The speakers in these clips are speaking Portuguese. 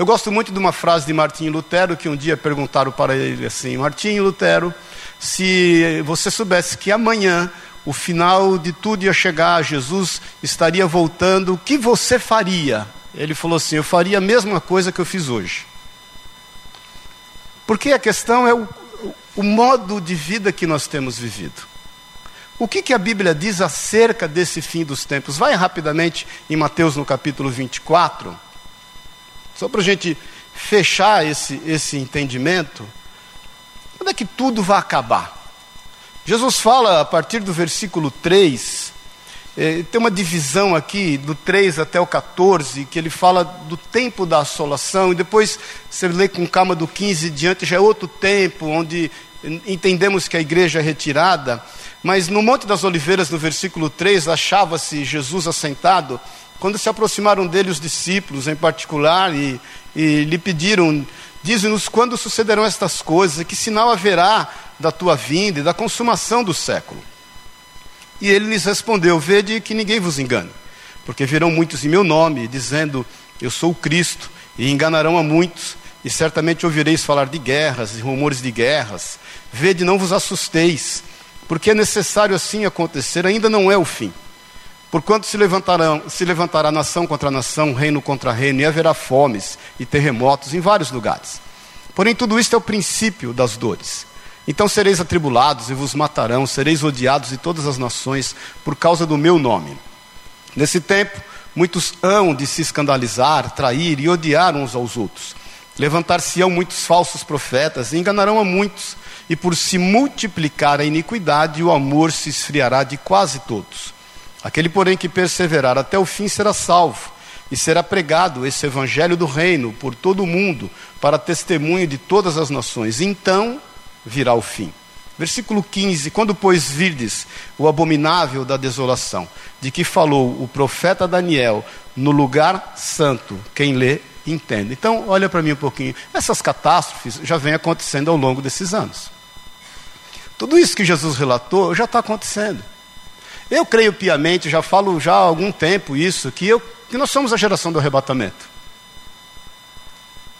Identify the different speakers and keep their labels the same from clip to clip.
Speaker 1: Eu gosto muito de uma frase de Martinho Lutero que um dia perguntaram para ele assim: Martinho Lutero, se você soubesse que amanhã o final de tudo ia chegar, Jesus estaria voltando, o que você faria? Ele falou assim: Eu faria a mesma coisa que eu fiz hoje. Porque a questão é o, o modo de vida que nós temos vivido. O que, que a Bíblia diz acerca desse fim dos tempos? Vai rapidamente em Mateus no capítulo 24, só para a gente fechar esse, esse entendimento. Quando é que tudo vai acabar? Jesus fala a partir do versículo 3, eh, tem uma divisão aqui, do 3 até o 14, que ele fala do tempo da assolação, e depois você lê com calma do 15 diante, já é outro tempo, onde entendemos que a igreja é retirada. Mas no Monte das Oliveiras, no versículo 3, achava-se Jesus assentado, quando se aproximaram dele os discípulos em particular e, e lhe pediram: Dize-nos quando sucederão estas coisas, que sinal haverá da tua vinda e da consumação do século. E ele lhes respondeu: Vede que ninguém vos engane, porque virão muitos em meu nome, dizendo: Eu sou o Cristo, e enganarão a muitos, e certamente ouvireis falar de guerras e rumores de guerras. Vede, não vos assusteis porque é necessário assim acontecer, ainda não é o fim. Porquanto se, levantarão, se levantará nação contra nação, reino contra reino, e haverá fomes e terremotos em vários lugares. Porém, tudo isto é o princípio das dores. Então sereis atribulados e vos matarão, sereis odiados de todas as nações por causa do meu nome. Nesse tempo, muitos hão de se escandalizar, trair e odiar uns aos outros. Levantar-se-ão muitos falsos profetas e enganarão a muitos e por se multiplicar a iniquidade, o amor se esfriará de quase todos. Aquele, porém, que perseverar até o fim será salvo, e será pregado esse evangelho do reino por todo o mundo, para testemunho de todas as nações. Então virá o fim. Versículo 15: Quando, pois, virdes o abominável da desolação, de que falou o profeta Daniel no lugar santo, quem lê, entende. Então, olha para mim um pouquinho. Essas catástrofes já vêm acontecendo ao longo desses anos. Tudo isso que Jesus relatou já está acontecendo. Eu creio piamente, já falo já há algum tempo isso, que, eu, que nós somos a geração do arrebatamento.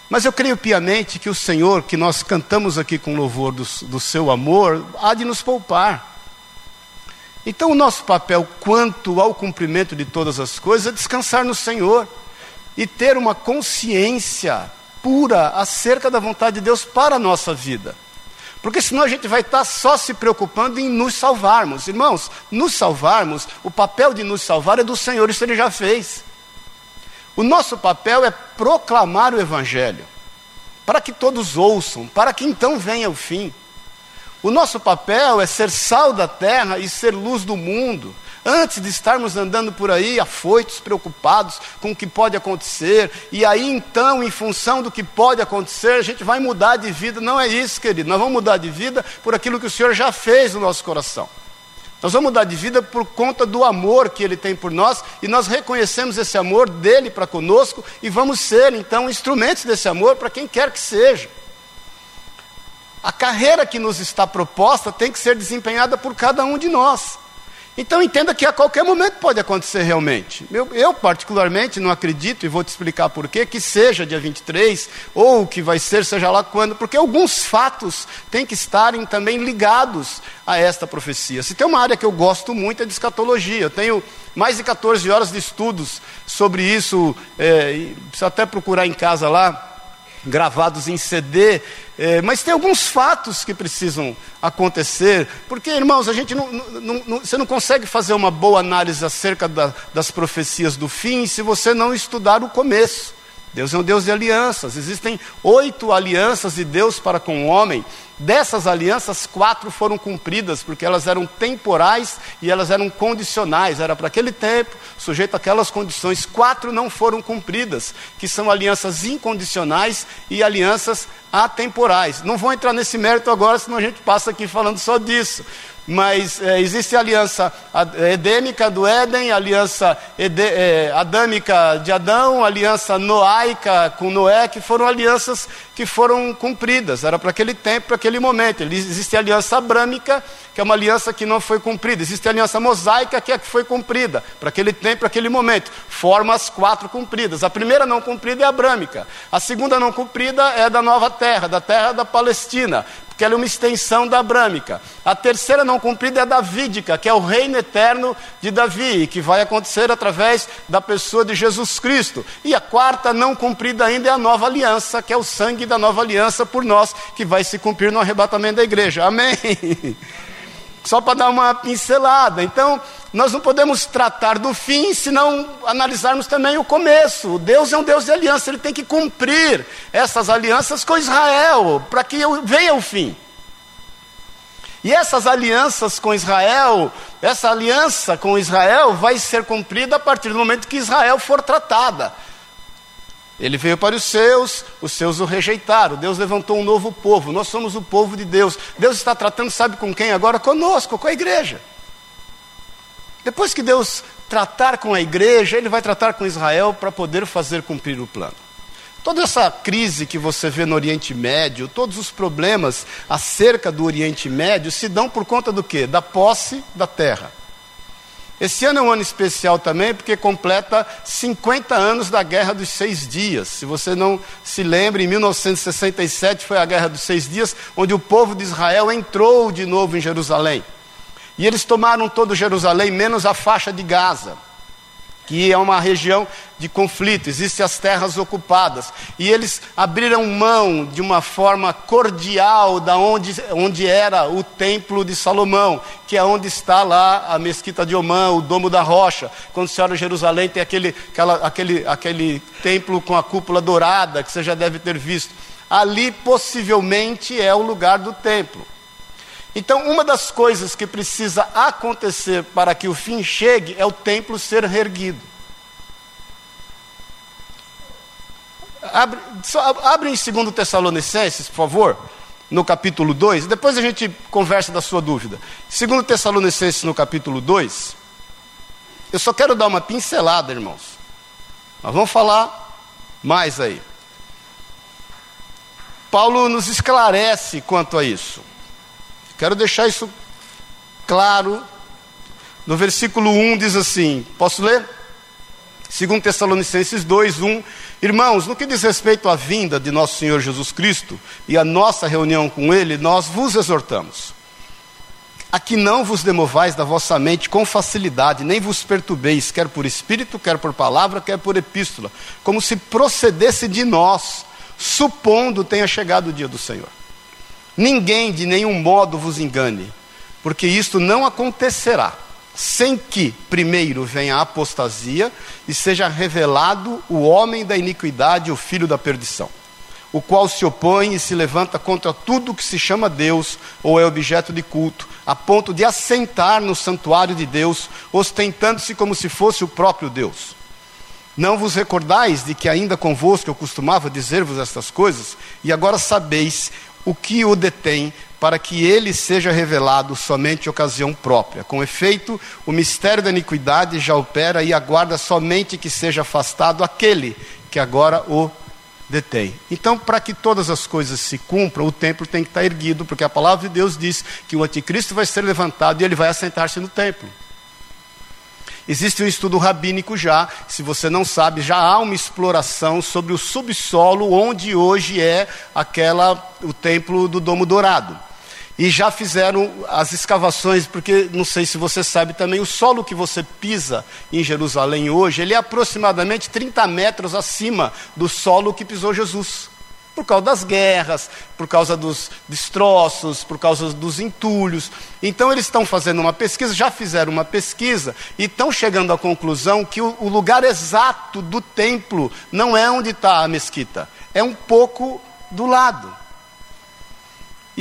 Speaker 1: Mas eu creio piamente que o Senhor, que nós cantamos aqui com louvor do, do seu amor, há de nos poupar. Então, o nosso papel quanto ao cumprimento de todas as coisas é descansar no Senhor e ter uma consciência pura acerca da vontade de Deus para a nossa vida. Porque senão a gente vai estar só se preocupando em nos salvarmos. Irmãos, nos salvarmos, o papel de nos salvar é do Senhor, isso ele já fez. O nosso papel é proclamar o Evangelho, para que todos ouçam, para que então venha o fim. O nosso papel é ser sal da terra e ser luz do mundo. Antes de estarmos andando por aí afoitos, preocupados com o que pode acontecer, e aí então, em função do que pode acontecer, a gente vai mudar de vida. Não é isso, querido. Nós vamos mudar de vida por aquilo que o Senhor já fez no nosso coração. Nós vamos mudar de vida por conta do amor que Ele tem por nós, e nós reconhecemos esse amor dele para conosco, e vamos ser então instrumentos desse amor para quem quer que seja. A carreira que nos está proposta tem que ser desempenhada por cada um de nós. Então entenda que a qualquer momento pode acontecer realmente. Eu, eu, particularmente não acredito, e vou te explicar por quê, que seja dia 23, ou que vai ser, seja lá quando, porque alguns fatos têm que estarem também ligados a esta profecia. Se tem uma área que eu gosto muito é de escatologia. Eu tenho mais de 14 horas de estudos sobre isso, é, precisa até procurar em casa lá gravados em CD, é, mas tem alguns fatos que precisam acontecer, porque, irmãos, a gente não, não, não, você não consegue fazer uma boa análise acerca da, das profecias do fim se você não estudar o começo. Deus é um Deus de alianças. Existem oito alianças de Deus para com o homem. Dessas alianças, quatro foram cumpridas, porque elas eram temporais e elas eram condicionais. Era para aquele tempo, sujeito àquelas condições. Quatro não foram cumpridas, que são alianças incondicionais e alianças atemporais. Não vou entrar nesse mérito agora, senão a gente passa aqui falando só disso mas é, existe a aliança edêmica do Éden, aliança é, adâmica de Adão, aliança noaica com Noé, que foram alianças que foram cumpridas. Era para aquele tempo, para aquele aquele momento. Existe a aliança abrâmica, que é uma aliança que não foi cumprida. Existe a aliança mosaica, que é a que foi cumprida, para aquele tempo, para aquele momento. Forma as quatro cumpridas. A primeira não cumprida é a abrâmica. A segunda não cumprida é da nova terra, da terra da Palestina que ela é uma extensão da abrâmica. A terceira não cumprida é a davídica, que é o reino eterno de Davi, que vai acontecer através da pessoa de Jesus Cristo. E a quarta não cumprida ainda é a nova aliança, que é o sangue da nova aliança por nós, que vai se cumprir no arrebatamento da igreja. Amém. Só para dar uma pincelada. Então, nós não podemos tratar do fim se não analisarmos também o começo. Deus é um Deus de aliança, ele tem que cumprir essas alianças com Israel para que venha o fim. E essas alianças com Israel, essa aliança com Israel vai ser cumprida a partir do momento que Israel for tratada. Ele veio para os seus, os seus o rejeitaram. Deus levantou um novo povo. Nós somos o povo de Deus. Deus está tratando, sabe com quem agora? Conosco, com a igreja. Depois que Deus tratar com a igreja, Ele vai tratar com Israel para poder fazer cumprir o plano. Toda essa crise que você vê no Oriente Médio, todos os problemas acerca do Oriente Médio se dão por conta do quê? Da posse da terra. Esse ano é um ano especial também, porque completa 50 anos da Guerra dos Seis Dias. Se você não se lembra, em 1967 foi a Guerra dos Seis Dias, onde o povo de Israel entrou de novo em Jerusalém. E eles tomaram todo Jerusalém, menos a faixa de Gaza que é uma região de conflito, existem as terras ocupadas. E eles abriram mão de uma forma cordial da onde, onde era o templo de Salomão, que é onde está lá a mesquita de Omã, o domo da rocha. Quando você olha Jerusalém, tem aquele, aquela, aquele, aquele templo com a cúpula dourada, que você já deve ter visto. Ali possivelmente é o lugar do templo. Então, uma das coisas que precisa acontecer para que o fim chegue é o templo ser reerguido. Abre, abre em 2 Tessalonicenses, por favor, no capítulo 2, depois a gente conversa da sua dúvida. 2 Tessalonicenses, no capítulo 2, eu só quero dar uma pincelada, irmãos. Nós vamos falar mais aí. Paulo nos esclarece quanto a isso. Quero deixar isso claro. No versículo 1 diz assim: Posso ler? 2 Tessalonicenses 2, 1. Irmãos, no que diz respeito à vinda de nosso Senhor Jesus Cristo e à nossa reunião com Ele, nós vos exortamos. A que não vos demovais da vossa mente com facilidade, nem vos perturbeis, quer por espírito, quer por palavra, quer por epístola, como se procedesse de nós, supondo tenha chegado o dia do Senhor. Ninguém de nenhum modo vos engane, porque isto não acontecerá sem que primeiro venha a apostasia e seja revelado o homem da iniquidade, o filho da perdição, o qual se opõe e se levanta contra tudo que se chama Deus ou é objeto de culto, a ponto de assentar no santuário de Deus, ostentando-se como se fosse o próprio Deus. Não vos recordais de que ainda convosco eu costumava dizer-vos estas coisas, e agora sabeis o que o detém para que ele seja revelado somente ocasião própria. Com efeito, o mistério da iniquidade já opera e aguarda somente que seja afastado aquele que agora o detém. Então, para que todas as coisas se cumpram, o templo tem que estar erguido, porque a palavra de Deus diz que o anticristo vai ser levantado e ele vai assentar-se no templo. Existe um estudo rabínico já, se você não sabe, já há uma exploração sobre o subsolo onde hoje é aquela o templo do Domo Dourado. E já fizeram as escavações, porque não sei se você sabe também, o solo que você pisa em Jerusalém hoje, ele é aproximadamente 30 metros acima do solo que pisou Jesus por causa das guerras, por causa dos destroços, por causa dos entulhos. Então eles estão fazendo uma pesquisa, já fizeram uma pesquisa e estão chegando à conclusão que o, o lugar exato do templo não é onde está a mesquita, é um pouco do lado.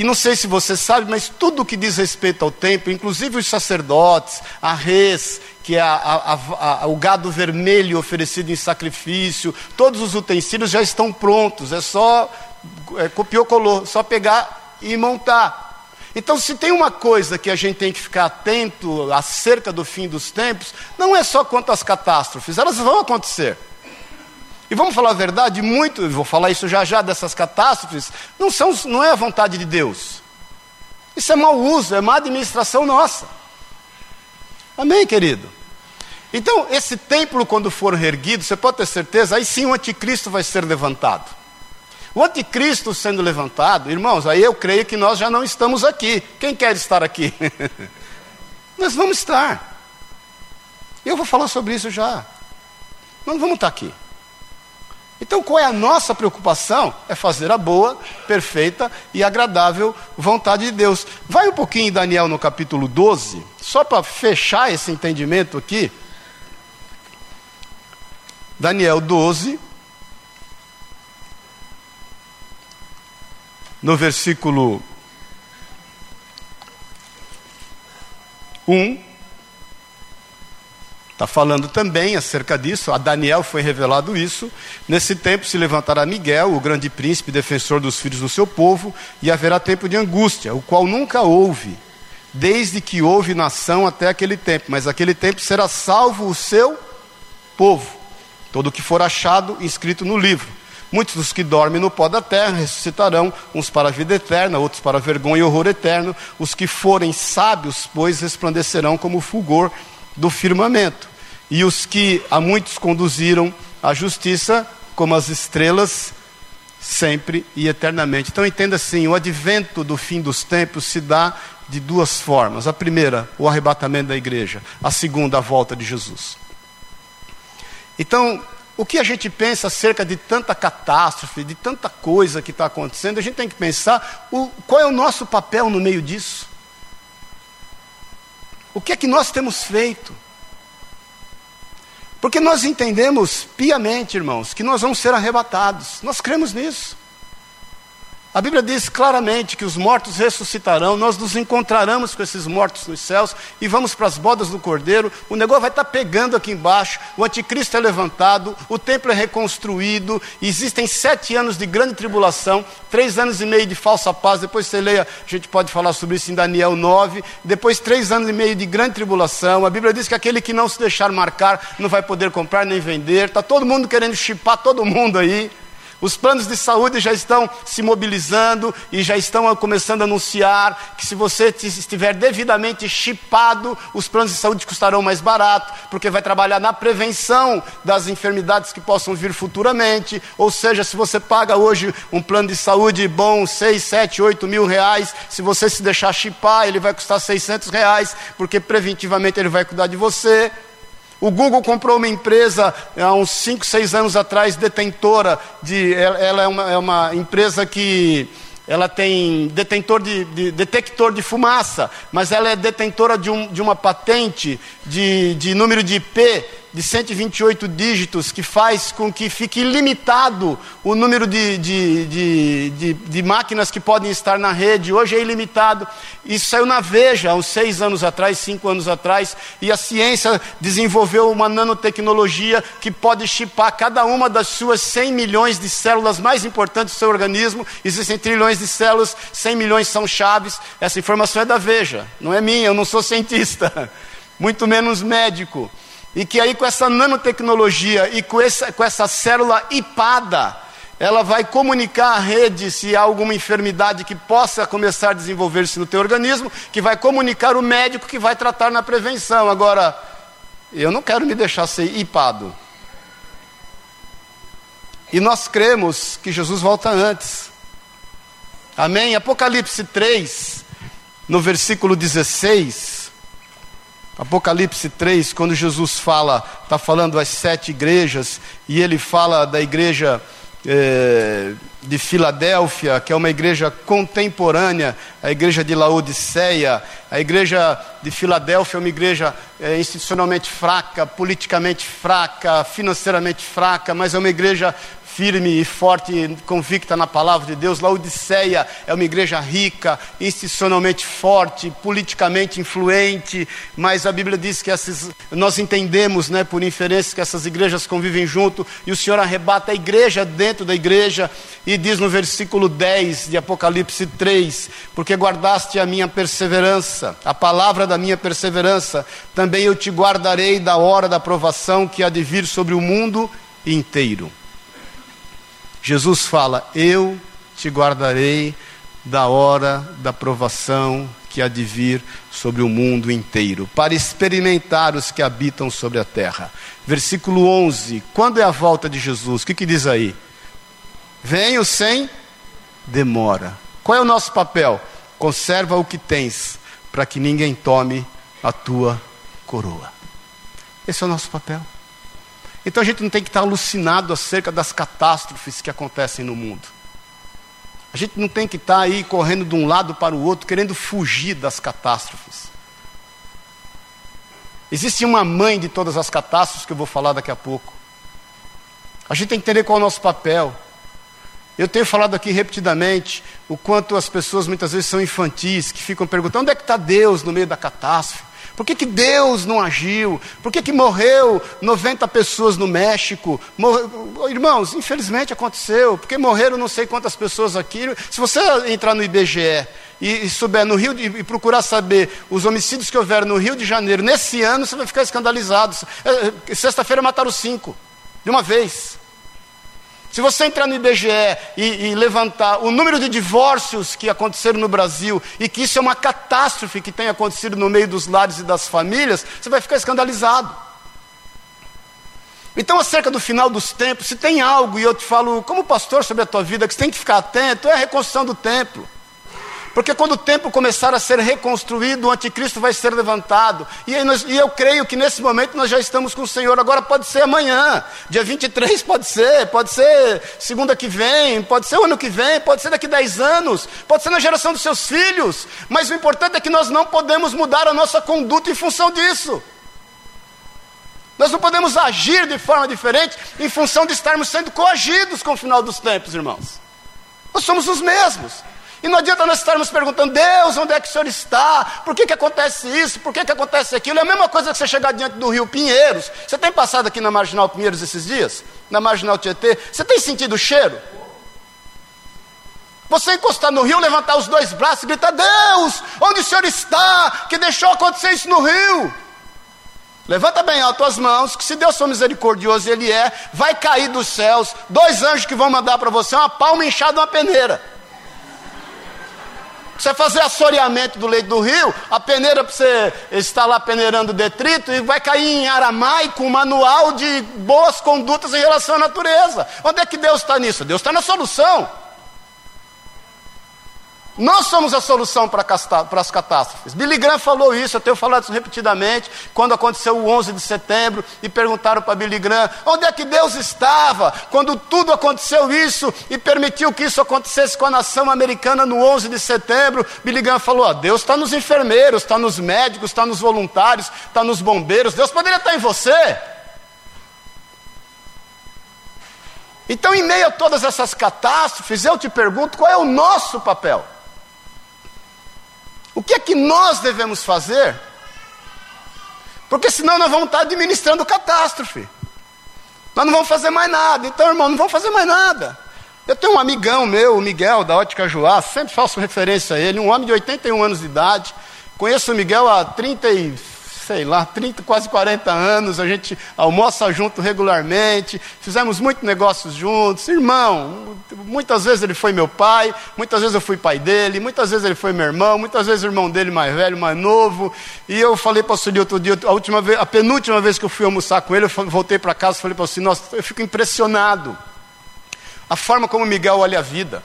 Speaker 1: E não sei se você sabe, mas tudo que diz respeito ao templo, inclusive os sacerdotes, a res, que é a, a, a, o gado vermelho oferecido em sacrifício, todos os utensílios já estão prontos, é só é, copiou, colou, só pegar e montar. Então, se tem uma coisa que a gente tem que ficar atento acerca do fim dos tempos, não é só quanto às catástrofes, elas vão acontecer. E vamos falar a verdade, muito, vou falar isso já já dessas catástrofes, não, são, não é a vontade de Deus. Isso é mau uso, é má administração nossa. Amém, querido? Então, esse templo, quando for reerguido, você pode ter certeza, aí sim o anticristo vai ser levantado. O anticristo sendo levantado, irmãos, aí eu creio que nós já não estamos aqui. Quem quer estar aqui? nós vamos estar. Eu vou falar sobre isso já. Nós vamos estar aqui. Então, qual é a nossa preocupação? É fazer a boa, perfeita e agradável vontade de Deus. Vai um pouquinho em Daniel no capítulo 12, só para fechar esse entendimento aqui. Daniel 12, no versículo 1. Está falando também acerca disso, a Daniel foi revelado isso. Nesse tempo se levantará Miguel, o grande príncipe, defensor dos filhos do seu povo, e haverá tempo de angústia, o qual nunca houve, desde que houve nação até aquele tempo. Mas aquele tempo será salvo o seu povo todo o que for achado inscrito no livro. Muitos dos que dormem no pó da terra ressuscitarão, uns para a vida eterna, outros para vergonha e horror eterno. Os que forem sábios, pois, resplandecerão como fulgor do firmamento. E os que a muitos conduziram à justiça, como as estrelas, sempre e eternamente. Então entenda assim: o advento do fim dos tempos se dá de duas formas. A primeira, o arrebatamento da igreja. A segunda, a volta de Jesus. Então, o que a gente pensa acerca de tanta catástrofe, de tanta coisa que está acontecendo, a gente tem que pensar o, qual é o nosso papel no meio disso. O que é que nós temos feito? Porque nós entendemos piamente, irmãos, que nós vamos ser arrebatados. Nós cremos nisso. A Bíblia diz claramente que os mortos ressuscitarão, nós nos encontraremos com esses mortos nos céus e vamos para as bodas do Cordeiro. O negócio vai estar pegando aqui embaixo, o anticristo é levantado, o templo é reconstruído, existem sete anos de grande tribulação, três anos e meio de falsa paz. Depois você leia, a gente pode falar sobre isso em Daniel 9. Depois, três anos e meio de grande tribulação. A Bíblia diz que aquele que não se deixar marcar não vai poder comprar nem vender. Está todo mundo querendo chipar todo mundo aí. Os planos de saúde já estão se mobilizando e já estão começando a anunciar que se você estiver devidamente chipado, os planos de saúde custarão mais barato, porque vai trabalhar na prevenção das enfermidades que possam vir futuramente. Ou seja, se você paga hoje um plano de saúde bom, 6, 7, 8 mil reais, se você se deixar chipar, ele vai custar 600 reais, porque preventivamente ele vai cuidar de você. O Google comprou uma empresa há uns 5, 6 anos atrás, detentora de. Ela é uma, é uma empresa que ela tem detentor de, de, detector de fumaça, mas ela é detentora de, um, de uma patente de, de número de IP de 128 dígitos que faz com que fique limitado o número de, de, de, de, de máquinas que podem estar na rede. Hoje é ilimitado. Isso saiu na Veja há uns seis anos atrás, cinco anos atrás, e a ciência desenvolveu uma nanotecnologia que pode chipar cada uma das suas 100 milhões de células mais importantes do seu organismo. Existem trilhões de células, 100 milhões são chaves. Essa informação é da Veja, não é minha, eu não sou cientista, muito menos médico. E que aí com essa nanotecnologia e com essa, com essa célula ipada, ela vai comunicar à rede se há alguma enfermidade que possa começar a desenvolver-se no teu organismo, que vai comunicar o médico que vai tratar na prevenção. Agora, eu não quero me deixar ser ipado. E nós cremos que Jesus volta antes. Amém? Apocalipse 3, no versículo 16. Apocalipse 3, quando Jesus fala, está falando às sete igrejas, e ele fala da igreja é, de Filadélfia, que é uma igreja contemporânea, a igreja de Laodiceia, a igreja de Filadélfia é uma igreja é, institucionalmente fraca, politicamente fraca, financeiramente fraca, mas é uma igreja firme e forte, convicta na palavra de Deus. Laodiceia é uma igreja rica, institucionalmente forte, politicamente influente, mas a Bíblia diz que essas, nós entendemos, né, por inferência, que essas igrejas convivem junto, e o Senhor arrebata a igreja dentro da igreja, e diz no versículo 10 de Apocalipse 3: Porque guardaste a minha perseverança, a palavra da minha perseverança, também eu te guardarei da hora da provação que há de vir sobre o mundo inteiro. Jesus fala: Eu te guardarei da hora da provação que há de vir sobre o mundo inteiro, para experimentar os que habitam sobre a terra. Versículo 11: Quando é a volta de Jesus? O que, que diz aí? Venho sem demora. Qual é o nosso papel? Conserva o que tens, para que ninguém tome a tua coroa. Esse é o nosso papel. Então a gente não tem que estar alucinado acerca das catástrofes que acontecem no mundo. A gente não tem que estar aí correndo de um lado para o outro, querendo fugir das catástrofes. Existe uma mãe de todas as catástrofes que eu vou falar daqui a pouco. A gente tem que entender qual é o nosso papel. Eu tenho falado aqui repetidamente o quanto as pessoas muitas vezes são infantis, que ficam perguntando onde é que está Deus no meio da catástrofe. Por que, que Deus não agiu? Por que, que morreu 90 pessoas no México? Irmãos, infelizmente aconteceu, porque morreram não sei quantas pessoas aqui. Se você entrar no IBGE e, e souber no Rio de, e procurar saber os homicídios que houveram no Rio de Janeiro nesse ano, você vai ficar escandalizado. É, sexta-feira mataram cinco, de uma vez. Se você entrar no IBGE e, e, levantar o número de divórcios que aconteceram no Brasil e que isso é uma catástrofe que tem acontecido no meio dos lares e das famílias, você vai ficar escandalizado. Então, acerca do final dos tempos, se tem algo, e eu te falo como pastor sobre a tua vida, que você tem que ficar atento, é a reconstrução do templo. Porque quando o templo começar a ser reconstruído, o anticristo vai ser levantado. E, nós, e, eu creio que nesse momento nós já estamos com o Senhor. Agora pode ser amanhã, dia 23 pode ser, pode ser segunda que vem, pode ser o ano que vem, pode ser daqui 10 anos, pode ser na geração dos seus filhos. Mas o importante é que nós não podemos mudar a nossa conduta em função disso. Nós não podemos agir de forma diferente em função de estarmos sendo coagidos com o final dos tempos, irmãos. Nós somos os mesmos. E não adianta nós estarmos perguntando, Deus, onde é que o Senhor está? Por que, que acontece isso? Por que, que acontece aquilo? É a mesma coisa que você chegar diante do rio Pinheiros. Você tem passado aqui na Marginal Pinheiros esses dias? Na Marginal Tietê? Você tem sentido o cheiro? Você encostar no rio, levantar os dois braços e gritar: Deus, onde o Senhor está? Que deixou acontecer isso no rio? Levanta bem alto as mãos, que se Deus for misericordioso, Ele é, vai cair dos céus, dois anjos que vão mandar para você uma palma inchada uma peneira. Você fazer assoreamento do leito do rio, a peneira para você estar lá peneirando detrito e vai cair em aramaico um manual de boas condutas em relação à natureza. Onde é que Deus está nisso? Deus está na solução. Nós somos a solução para, as catástrofes. Billy Graham falou isso, eu tenho falado isso repetidamente, quando aconteceu o 11 de setembro, e perguntaram para Billy Graham, onde é que Deus estava quando tudo aconteceu isso e permitiu que isso acontecesse com a nação americana no 11 de setembro? Billy Graham falou, oh, Deus está nos enfermeiros, está nos médicos, está nos voluntários, está nos bombeiros, Deus poderia estar em você. Então, em meio a todas essas catástrofes, eu te pergunto, qual é o nosso papel? O que é que nós devemos fazer? Porque senão nós vamos estar administrando catástrofe. Nós não vamos fazer mais nada. Então, irmão, não vamos fazer mais nada. Eu tenho um amigão meu, o Miguel, da Ótica Joá, sempre faço referência a ele, um homem de 81 anos de idade. Conheço o Miguel há 30 e sei lá, 30, quase 40 anos, a gente almoça junto regularmente, fizemos muitos negócios juntos. Irmão, muitas vezes ele foi meu pai, muitas vezes eu fui pai dele, muitas vezes ele foi meu irmão, muitas vezes o irmão dele mais velho, mais novo. E eu falei para o senhor outro dia, a, última vez, a penúltima vez que eu fui almoçar com ele, eu voltei para casa e falei para o senhor, nossa, eu fico impressionado. A forma como o Miguel olha a vida.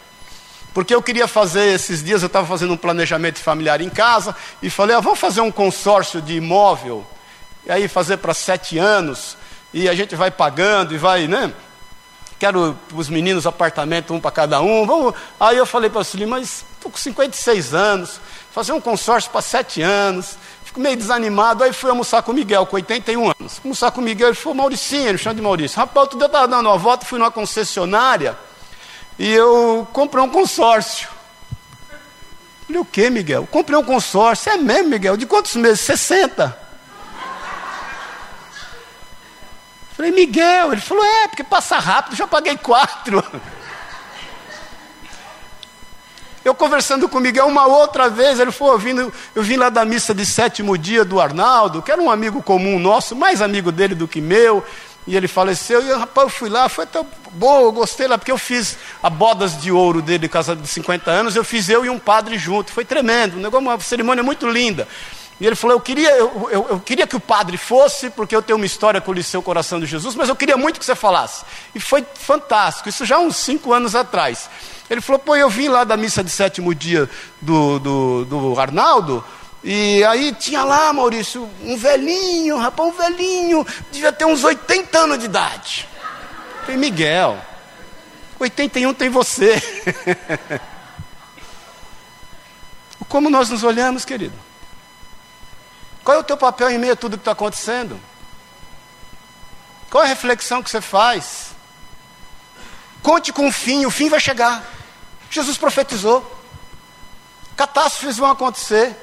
Speaker 1: Porque eu queria fazer, esses dias eu estava fazendo um planejamento familiar em casa, e falei, ah, vamos fazer um consórcio de imóvel, e aí fazer para sete anos, e a gente vai pagando e vai, né? Quero os meninos apartamento, um para cada um. Vamos. Aí eu falei para o Cílio, mas estou com 56 anos, fazer um consórcio para sete anos, fico meio desanimado. Aí fui almoçar com o Miguel, com 81 anos. Almoçar com o Miguel, ele falou, Mauricinho, ele chama de Maurício. Rapaz, outro dia eu estava dando uma volta, fui numa concessionária, e eu comprei um consórcio. Falei, o que, Miguel? comprei um consórcio. É mesmo, Miguel? De quantos meses? 60. Falei, Miguel, ele falou, é, porque passa rápido, já paguei quatro. Eu conversando com o Miguel uma outra vez, ele eu vim, eu vim lá da missa de sétimo dia do Arnaldo, que era um amigo comum nosso, mais amigo dele do que meu, e ele faleceu, e rapaz, eu fui lá, foi até boa, eu gostei lá, porque eu fiz a bodas de ouro dele, casa de 50 anos, eu fiz eu e um padre junto. Foi tremendo, um negócio, uma cerimônia muito linda. E ele falou: eu queria, eu, eu, eu, queria que o padre fosse, porque eu tenho uma história com o Liceu Coração de Jesus, mas eu queria muito que você falasse. E foi fantástico, isso já uns cinco anos atrás. Ele falou: pô, eu vim lá da missa de sétimo dia do, do, do Arnaldo, e aí tinha lá, Maurício, um velhinho, rapaz, um velhinho, devia ter uns 80 anos de idade. Falei, Miguel, 81 tem você. Como nós nos olhamos, querido? Qual é o teu papel em meio a tudo que está acontecendo? Qual é a reflexão que você faz? Conte com o fim, o fim vai chegar. Jesus profetizou. Catástrofes vão acontecer.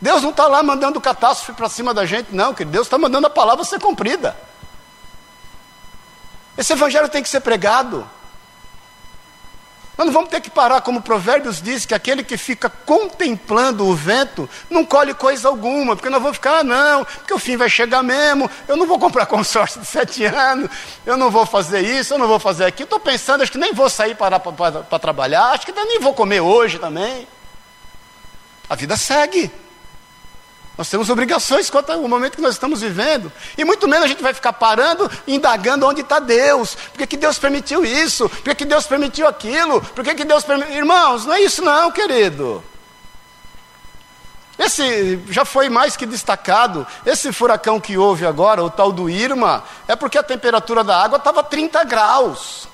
Speaker 1: Deus não está lá mandando catástrofe para cima da gente, não, que Deus está mandando a palavra ser cumprida. Esse evangelho tem que ser pregado. Nós não vamos ter que parar, como Provérbios diz, que aquele que fica contemplando o vento não colhe coisa alguma, porque nós vamos ficar, ah, não, porque o fim vai chegar mesmo, eu não vou comprar consórcio de sete anos, eu não vou fazer isso, eu não vou fazer aquilo, estou pensando, acho que nem vou sair para, para, para trabalhar, acho que nem vou comer hoje também. A vida segue. Nós temos obrigações quanto ao momento que nós estamos vivendo. E muito menos a gente vai ficar parando e indagando onde está Deus. Por que, Deus permitiu isso? Por que, que Deus permitiu aquilo? Por que, que Deus permitiu. Irmãos, não é isso não, querido. Esse já foi mais que destacado. Esse furacão que houve agora, o tal do Irma, é porque a temperatura da água estava 30 graus.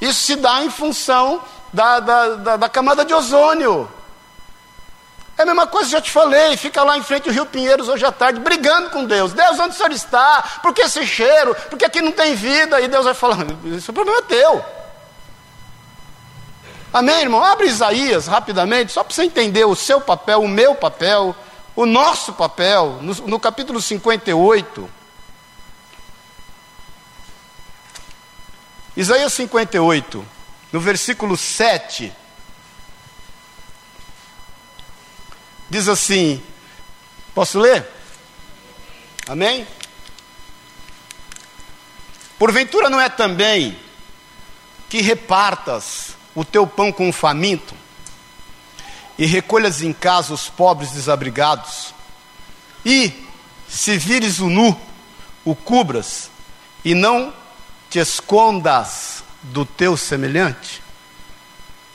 Speaker 1: Isso se dá em função da, da, da, da camada de ozônio. É a mesma coisa que já te falei, fica lá em frente ao Rio Pinheiros hoje à tarde, brigando com Deus. Deus, onde o senhor está? Por que esse cheiro? Porque aqui não tem vida. E Deus vai falando, problema é teu. Amém, irmão? Abre Isaías rapidamente, só para você entender o seu papel, o meu papel, o nosso papel, no, no capítulo 58. Isaías 58, no versículo 7. Diz assim: Posso ler? Amém? Porventura não é também que repartas o teu pão com o faminto e recolhas em casa os pobres desabrigados e, se vires o nu, o cubras e não te escondas do teu semelhante?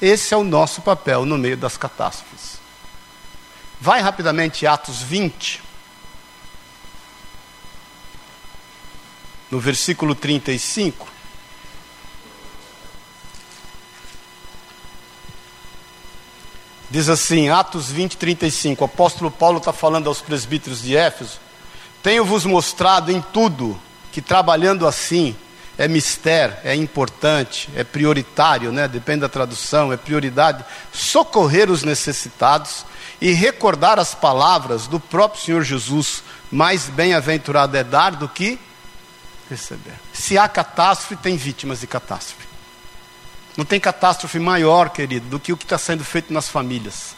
Speaker 1: Esse é o nosso papel no meio das catástrofes. Vai rapidamente Atos 20. No versículo 35. Diz assim, Atos 20, 35. O apóstolo Paulo está falando aos presbíteros de Éfeso: Tenho-vos mostrado em tudo que trabalhando assim é mistério, é importante, é prioritário, né? depende da tradução, é prioridade, socorrer os necessitados e recordar as palavras do próprio Senhor Jesus: mais bem-aventurado é dar do que receber. Se há catástrofe, tem vítimas de catástrofe. Não tem catástrofe maior, querido, do que o que está sendo feito nas famílias.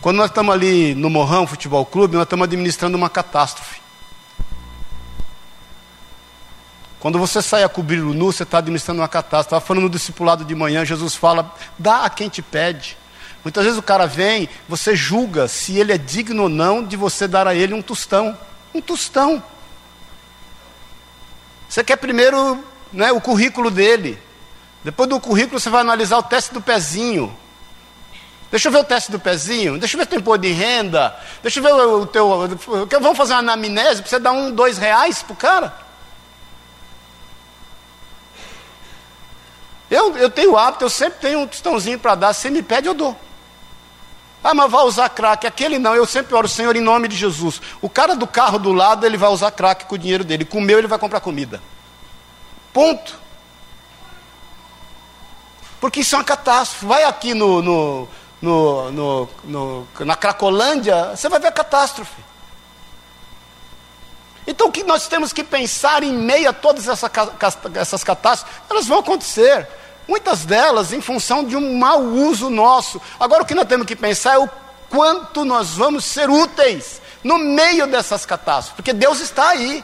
Speaker 1: Quando nós estamos ali no Morrão Futebol Clube, nós estamos administrando uma catástrofe. Quando você sai a cobrir o nu, você está administrando uma catástrofe. Estava falando no discipulado de manhã, Jesus fala: dá a quem te pede. Muitas vezes o cara vem, você julga se ele é digno ou não de você dar a ele um tostão. Um tostão. Você quer primeiro né, o currículo dele. Depois do currículo você vai analisar o teste do pezinho. Deixa eu ver o teste do pezinho. Deixa eu ver o teu imposto de renda. Deixa eu ver o teu. Vamos fazer uma anamnese para você dar um, dois reais para o cara? Eu, eu tenho hábito, eu sempre tenho um tostãozinho para dar. Se me pede, eu dou. Ah, mas vai usar crack. Aquele não, eu sempre oro, Senhor, em nome de Jesus. O cara do carro do lado, ele vai usar crack com o dinheiro dele. Com o meu, ele vai comprar comida. Ponto. Porque isso é uma catástrofe. Vai aqui no, no, no, no, na Cracolândia, você vai ver a catástrofe. Então o que nós temos que pensar em meio a todas essa, essas catástrofes? Elas vão acontecer. Muitas delas em função de um mau uso nosso. Agora o que nós temos que pensar é o quanto nós vamos ser úteis no meio dessas catástrofes, porque Deus está aí.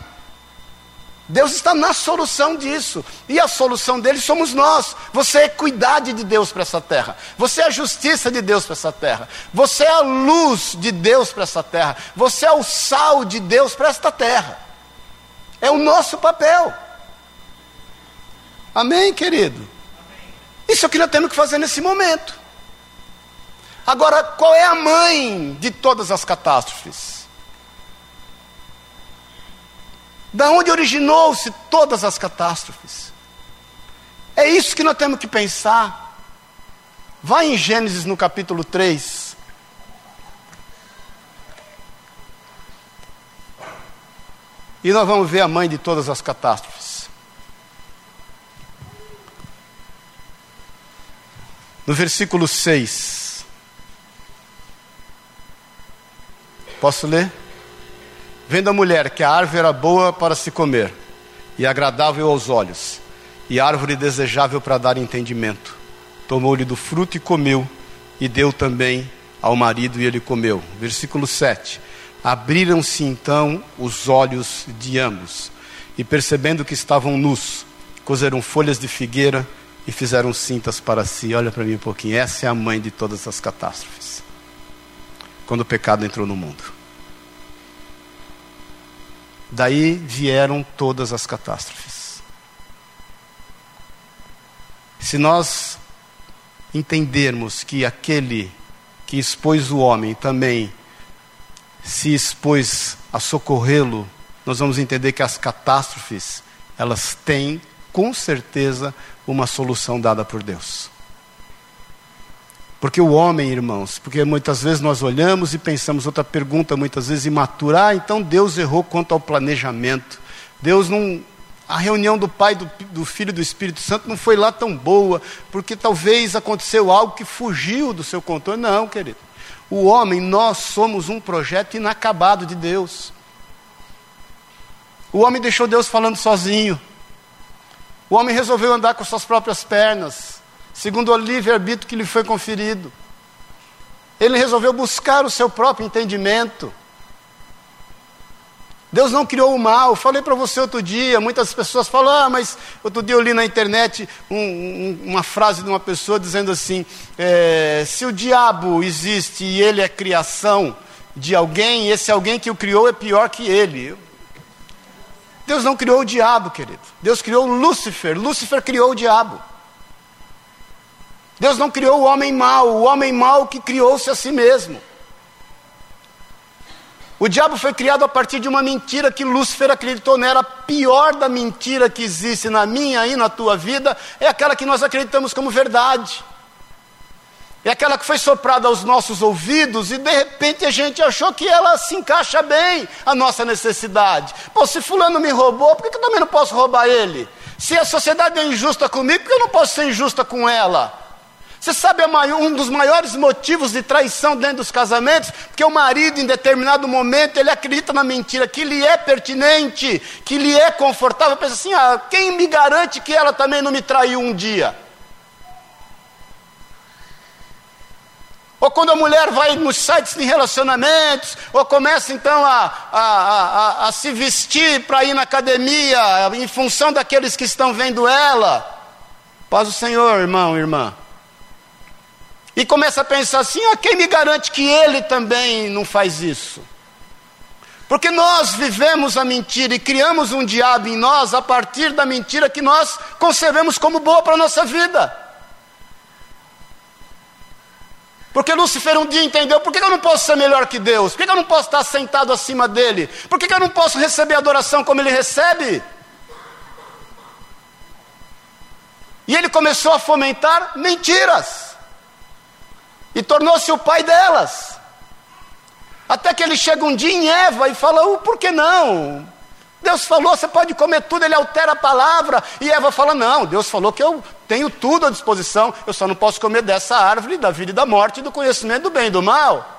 Speaker 1: Deus está na solução disso. E a solução dele somos nós. Você é equidade de Deus para essa terra. Você é a justiça de Deus para essa terra. Você é a luz de Deus para essa terra. Você é o sal de Deus para esta terra. É o nosso papel. Amém, querido? Isso é o que nós temos que fazer nesse momento. Agora, qual é a mãe de todas as catástrofes? Da onde originou-se todas as catástrofes? É isso que nós temos que pensar. Vai em Gênesis no capítulo 3. E nós vamos ver a mãe de todas as catástrofes. No versículo 6. Posso ler? Vendo a mulher que a árvore era boa para se comer, e agradável aos olhos, e árvore desejável para dar entendimento, tomou-lhe do fruto e comeu, e deu também ao marido, e ele comeu. Versículo 7. Abriram-se então os olhos de ambos, e percebendo que estavam nus, cozeram folhas de figueira e fizeram cintas para si. Olha para mim um pouquinho, essa é a mãe de todas as catástrofes. Quando o pecado entrou no mundo. Daí vieram todas as catástrofes. Se nós entendermos que aquele que expôs o homem também se expôs a socorrê-lo, nós vamos entender que as catástrofes, elas têm com certeza uma solução dada por Deus. Porque o homem, irmãos, porque muitas vezes nós olhamos e pensamos outra pergunta, muitas vezes imatura, ah, então Deus errou quanto ao planejamento. Deus não. A reunião do Pai, do, do Filho e do Espírito Santo não foi lá tão boa, porque talvez aconteceu algo que fugiu do seu controle. Não, querido. O homem, nós somos um projeto inacabado de Deus. O homem deixou Deus falando sozinho. O homem resolveu andar com suas próprias pernas segundo o livre-arbítrio que lhe foi conferido. Ele resolveu buscar o seu próprio entendimento. Deus não criou o mal. Falei para você outro dia, muitas pessoas falam, ah, mas outro dia eu li na internet um, um, uma frase de uma pessoa dizendo assim: é, se o diabo existe e ele é criação de alguém, esse alguém que o criou é pior que ele. Deus não criou o diabo, querido. Deus criou Lúcifer. Lúcifer criou o diabo. Deus não criou o homem mau, o homem mau que criou-se a si mesmo. O diabo foi criado a partir de uma mentira que Lúcifer acreditou nela. A pior da mentira que existe na minha e na tua vida é aquela que nós acreditamos como verdade. É aquela que foi soprada aos nossos ouvidos e de repente a gente achou que ela se encaixa bem à nossa necessidade. Pô, se fulano me roubou, por que eu também não posso roubar ele? Se a sociedade é injusta comigo, por que eu não posso ser injusta com ela? Você sabe um dos maiores motivos de traição dentro dos casamentos? Porque o marido, em determinado momento, ele acredita na mentira que lhe é pertinente, que lhe é confortável. Pensa assim: ah, quem me garante que ela também não me traiu um dia? Ou quando a mulher vai nos sites de relacionamentos, ou começa então a, a, a, a se vestir para ir na academia, em função daqueles que estão vendo ela. Paz o Senhor, irmão, irmã e começa a pensar assim: ah, quem me garante que ele também não faz isso? Porque nós vivemos a mentira e criamos um diabo em nós a partir da mentira que nós concebemos como boa para a nossa vida. Porque Lúcifer um dia entendeu: por que eu não posso ser melhor que Deus? Por que eu não posso estar sentado acima dele? Por que eu não posso receber adoração como ele recebe? E ele começou a fomentar mentiras e tornou-se o pai delas. Até que ele chega um dia em Eva e fala: oh, por que não? Deus falou, você pode comer tudo, ele altera a palavra. E Eva fala: Não, Deus falou que eu tenho tudo à disposição, eu só não posso comer dessa árvore da vida e da morte, do conhecimento do bem e do mal.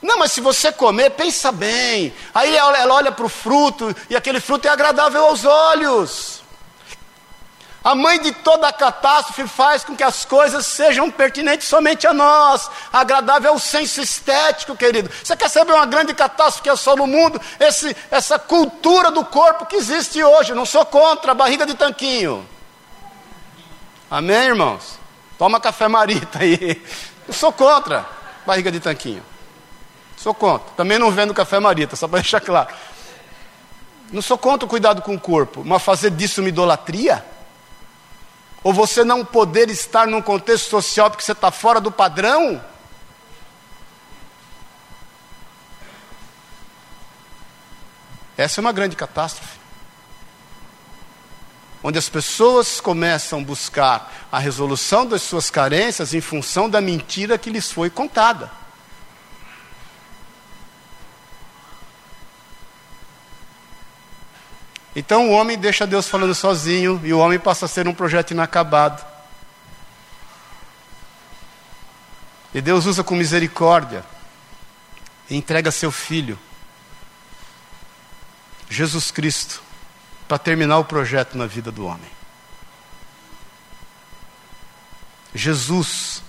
Speaker 1: Não, mas se você comer, pensa bem. Aí ela olha para o fruto, e aquele fruto é agradável aos olhos. A mãe de toda a catástrofe faz com que as coisas sejam pertinentes somente a nós, agradável ao senso estético, querido. Você quer saber uma grande catástrofe que é só no mundo? Esse, essa cultura do corpo que existe hoje. Não sou contra a barriga de tanquinho. Amém, irmãos? Toma café marita aí. Eu sou contra barriga de tanquinho. Sou contra. Também não vendo café marita, só para deixar claro. Não sou contra o cuidado com o corpo, mas fazer disso uma idolatria? Ou você não poder estar num contexto social porque você está fora do padrão? Essa é uma grande catástrofe. Onde as pessoas começam a buscar a resolução das suas carências em função da mentira que lhes foi contada. Então o homem deixa Deus falando sozinho e o homem passa a ser um projeto inacabado. E Deus usa com misericórdia e entrega seu filho, Jesus Cristo, para terminar o projeto na vida do homem. Jesus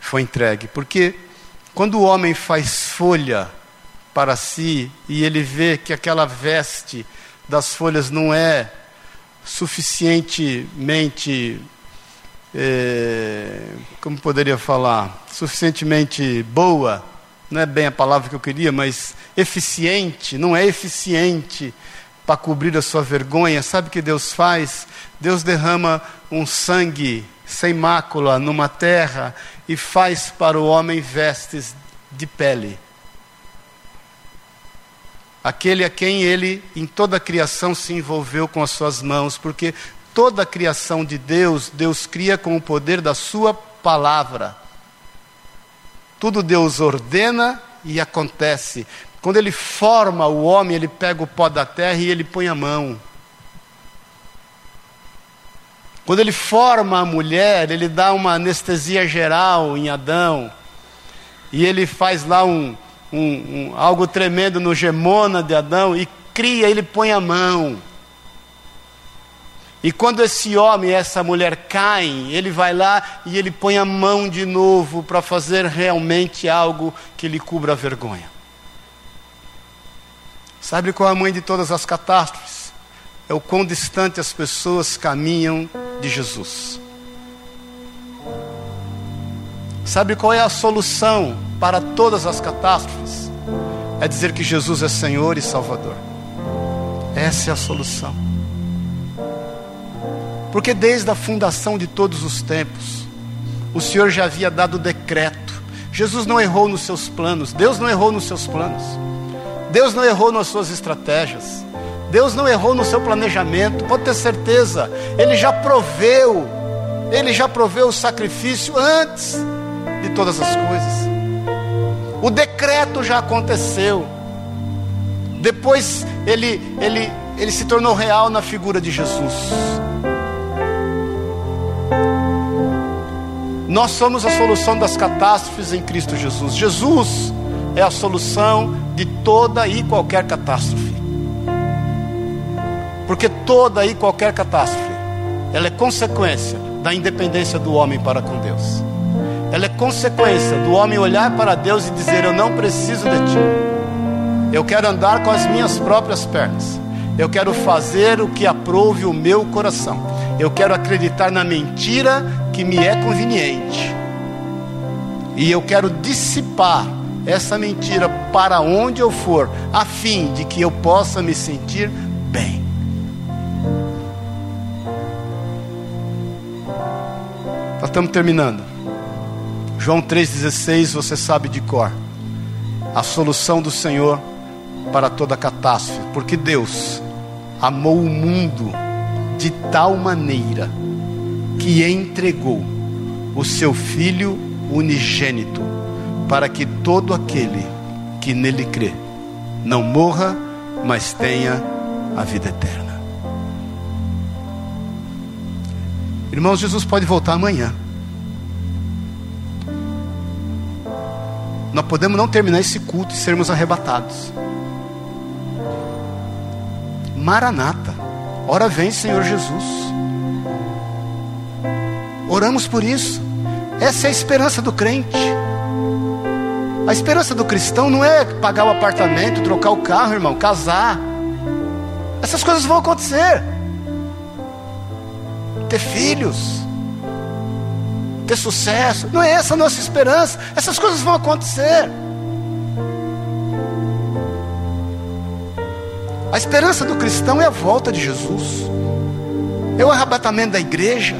Speaker 1: foi entregue, porque quando o homem faz folha para si e ele vê que aquela veste das folhas não é suficientemente, é, como poderia falar, suficientemente boa, não é bem a palavra que eu queria, mas eficiente, não é eficiente para cobrir a sua vergonha. Sabe o que Deus faz? Deus derrama um sangue sem mácula numa terra e faz para o homem vestes de pele aquele a quem ele, em toda a criação, se envolveu com as suas mãos, porque toda a criação de Deus, Deus cria com o poder da Sua palavra. Tudo Deus ordena e acontece. Quando Ele forma o homem, Ele pega o pó da terra e Ele põe a mão. Quando Ele forma a mulher, Ele dá uma anestesia geral em Adão. E Ele faz lá um, um, um, algo tremendo no gemona de Adão e cria, ele põe a mão. E quando esse homem e essa mulher caem, ele vai lá e ele põe a mão de novo para fazer realmente algo que lhe cubra a vergonha. Sabe qual é a mãe de todas as catástrofes? É o quão distante as pessoas caminham de Jesus. Sabe qual é a solução para todas as catástrofes? É dizer que Jesus é Senhor e Salvador. Essa é a solução. Porque desde a fundação de todos os tempos, o Senhor já havia dado decreto. Jesus não errou nos seus planos, Deus não errou nos seus planos. Deus não errou nas suas estratégias. Deus não errou no seu planejamento, pode ter certeza. Ele já proveu, ele já proveu o sacrifício antes de todas as coisas. O decreto já aconteceu. Depois ele, ele, ele se tornou real na figura de Jesus. Nós somos a solução das catástrofes em Cristo Jesus. Jesus é a solução de toda e qualquer catástrofe. Porque toda e qualquer catástrofe, ela é consequência da independência do homem para com Deus ela é consequência do homem olhar para Deus e dizer: Eu não preciso de ti. Eu quero andar com as minhas próprias pernas. Eu quero fazer o que aprove o meu coração. Eu quero acreditar na mentira que me é conveniente. E eu quero dissipar essa mentira para onde eu for, a fim de que eu possa me sentir bem. Nós estamos terminando. João 3,16 você sabe de cor. A solução do Senhor para toda catástrofe. Porque Deus amou o mundo de tal maneira que entregou o seu Filho unigênito para que todo aquele que nele crê não morra, mas tenha a vida eterna. Irmãos, Jesus pode voltar amanhã. Nós podemos não terminar esse culto e sermos arrebatados. Maranata, ora vem, Senhor Jesus. Oramos por isso. Essa é a esperança do crente. A esperança do cristão não é pagar o apartamento, trocar o carro, irmão, casar. Essas coisas vão acontecer. Ter filhos, ter sucesso, não é essa a nossa esperança. Essas coisas vão acontecer. A esperança do cristão é a volta de Jesus, é o arrebatamento da igreja.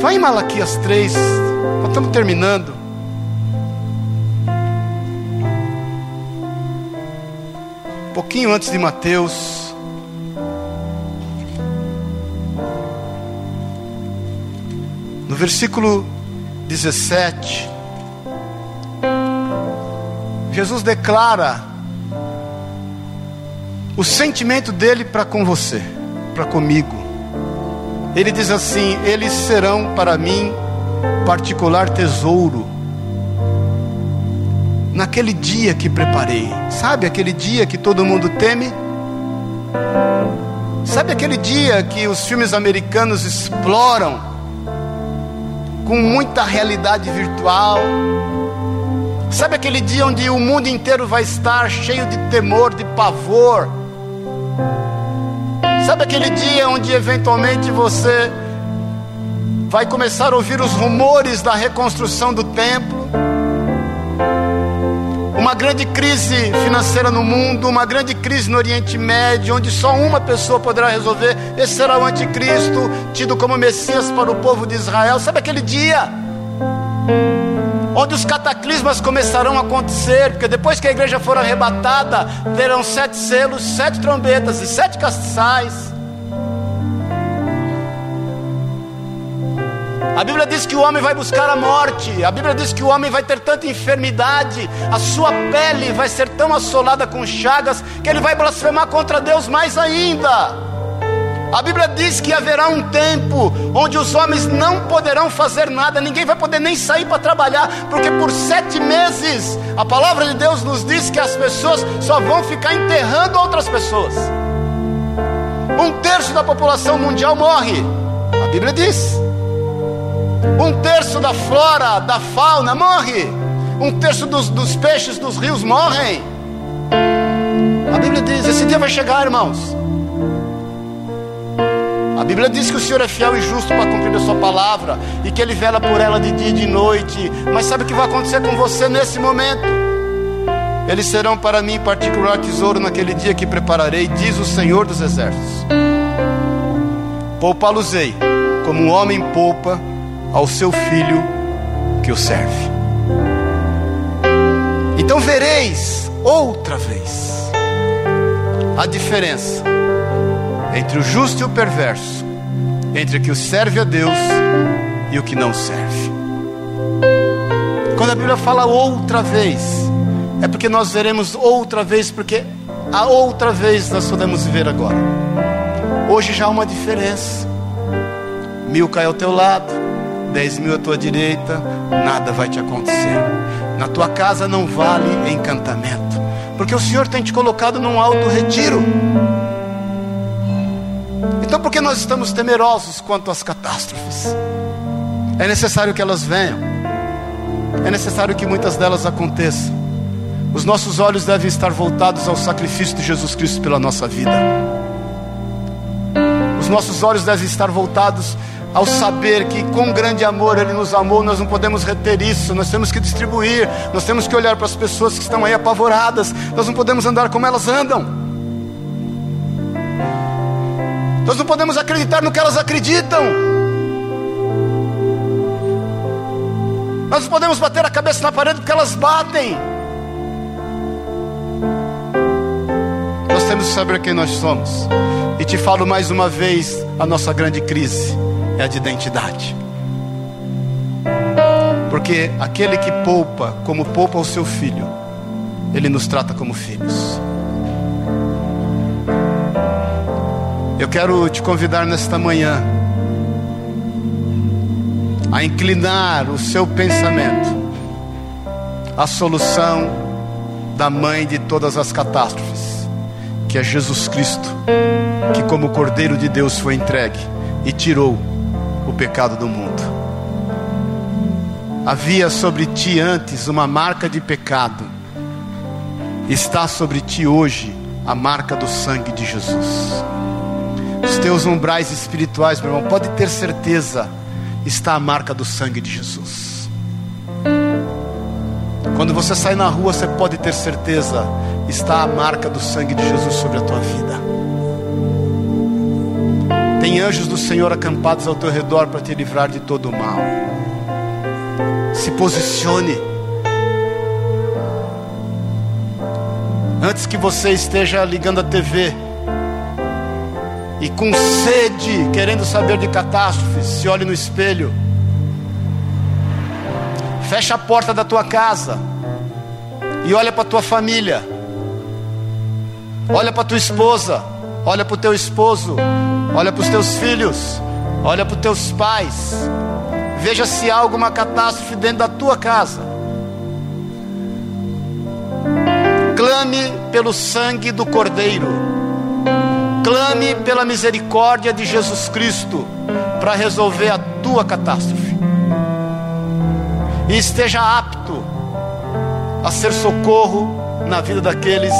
Speaker 1: Vai em Malaquias 3, nós estamos terminando. Pouquinho antes de Mateus. No versículo 17, Jesus declara o sentimento dele para com você, para comigo. Ele diz assim: Eles serão para mim particular tesouro. Naquele dia que preparei, sabe aquele dia que todo mundo teme? Sabe aquele dia que os filmes americanos exploram com muita realidade virtual? Sabe aquele dia onde o mundo inteiro vai estar cheio de temor, de pavor? Sabe aquele dia onde eventualmente você vai começar a ouvir os rumores da reconstrução do templo? Uma grande crise financeira no mundo, uma grande crise no Oriente Médio, onde só uma pessoa poderá resolver. Esse será o anticristo, tido como Messias para o povo de Israel. Sabe aquele dia? onde os cataclismas começarão a acontecer, porque depois que a igreja for arrebatada, terão sete selos, sete trombetas e sete castiçais. A Bíblia diz que o homem vai buscar a morte, a Bíblia diz que o homem vai ter tanta enfermidade, a sua pele vai ser tão assolada com chagas, que ele vai blasfemar contra Deus mais ainda. A Bíblia diz que haverá um tempo onde os homens não poderão fazer nada, ninguém vai poder nem sair para trabalhar, porque por sete meses a palavra de Deus nos diz que as pessoas só vão ficar enterrando outras pessoas. Um terço da população mundial morre, a Bíblia diz. Um terço da flora, da fauna morre. Um terço dos, dos peixes dos rios morrem. A Bíblia diz: esse dia vai chegar, irmãos. A Bíblia diz que o Senhor é fiel e justo para cumprir a sua palavra e que Ele vela por ela de dia e de noite. Mas sabe o que vai acontecer com você nesse momento? Eles serão para mim particular tesouro naquele dia que prepararei, diz o Senhor dos Exércitos. Poupá-los-ei, como um homem poupa ao seu filho que o serve. Então vereis outra vez a diferença entre o justo e o perverso, entre o que serve a Deus e o que não serve. Quando a Bíblia fala outra vez, é porque nós veremos outra vez, porque a outra vez nós podemos ver agora. Hoje já há uma diferença. Mil cai ao teu lado, dez mil à tua direita, nada vai te acontecer. Na tua casa não vale encantamento, porque o Senhor tem te colocado num alto retiro. Então, por que nós estamos temerosos quanto às catástrofes? É necessário que elas venham, é necessário que muitas delas aconteçam. Os nossos olhos devem estar voltados ao sacrifício de Jesus Cristo pela nossa vida. Os nossos olhos devem estar voltados ao saber que com grande amor Ele nos amou, nós não podemos reter isso, nós temos que distribuir, nós temos que olhar para as pessoas que estão aí apavoradas, nós não podemos andar como elas andam. Nós não podemos acreditar no que elas acreditam. Nós não podemos bater a cabeça na parede porque elas batem. Nós temos que saber quem nós somos. E te falo mais uma vez: a nossa grande crise é a de identidade. Porque aquele que poupa, como poupa o seu filho, ele nos trata como filhos. Eu quero te convidar nesta manhã a inclinar o seu pensamento à solução da mãe de todas as catástrofes, que é Jesus Cristo, que como Cordeiro de Deus foi entregue e tirou o pecado do mundo. Havia sobre ti antes uma marca de pecado, está sobre ti hoje a marca do sangue de Jesus. Os teus umbrais espirituais, meu irmão, pode ter certeza, está a marca do sangue de Jesus. Quando você sai na rua, você pode ter certeza, está a marca do sangue de Jesus sobre a tua vida. Anjos do Senhor acampados ao teu redor para te livrar de todo o mal. Se posicione. Antes que você esteja ligando a TV e com sede, querendo saber de catástrofes, se olhe no espelho. Fecha a porta da tua casa e olha para tua família. Olha para tua esposa, olha para o teu esposo, olha para os teus filhos, olha para os teus pais. Veja se há alguma catástrofe dentro da tua casa. Clame pelo sangue do Cordeiro. Clame pela misericórdia de Jesus Cristo para resolver a tua catástrofe. E esteja apto a ser socorro na vida daqueles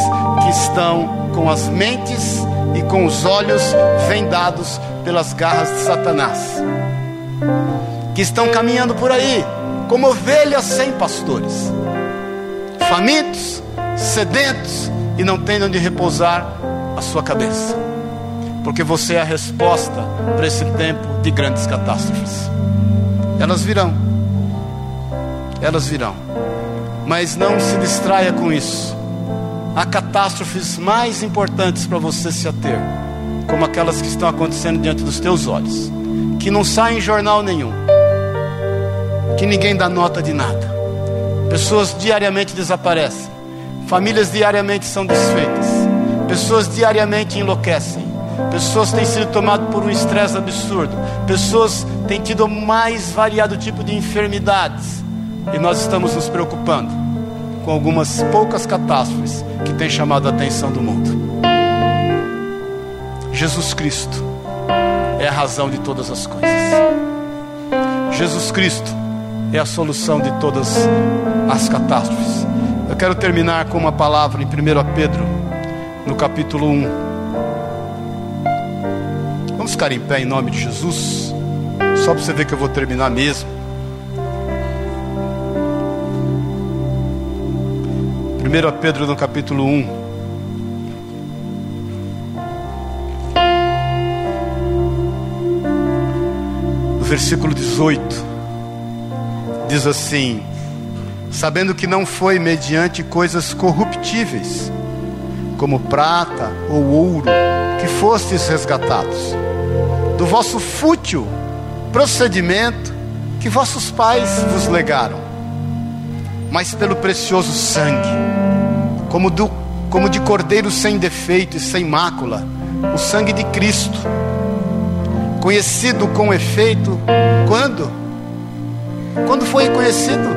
Speaker 1: que estão com as mentes e com os olhos vendados pelas garras de Satanás, que estão caminhando por aí como ovelhas sem pastores, famintos, sedentos e não têm onde repousar a sua cabeça, porque você é a resposta para esse tempo de grandes catástrofes. Elas virão, elas virão, mas não se distraia com isso há catástrofes mais importantes para você se ater, como aquelas que estão acontecendo diante dos teus olhos, que não saem em jornal nenhum, que ninguém dá nota de nada. Pessoas diariamente desaparecem, famílias diariamente são desfeitas, pessoas diariamente enlouquecem, pessoas têm sido tomadas por um estresse absurdo, pessoas têm tido o mais variado tipo de enfermidades, e nós estamos nos preocupando com algumas poucas catástrofes que têm chamado a atenção do mundo. Jesus Cristo é a razão de todas as coisas. Jesus Cristo é a solução de todas as catástrofes. Eu quero terminar com uma palavra em 1 Pedro, no capítulo 1. Vamos ficar em pé em nome de Jesus, só para você ver que eu vou terminar mesmo. 1 Pedro no capítulo 1. No versículo 18, diz assim: Sabendo que não foi mediante coisas corruptíveis, como prata ou ouro, que fostes resgatados, do vosso fútil procedimento que vossos pais vos legaram, mas pelo precioso sangue como, do, como de cordeiro sem defeito e sem mácula, o sangue de Cristo, conhecido com efeito, quando? Quando foi conhecido?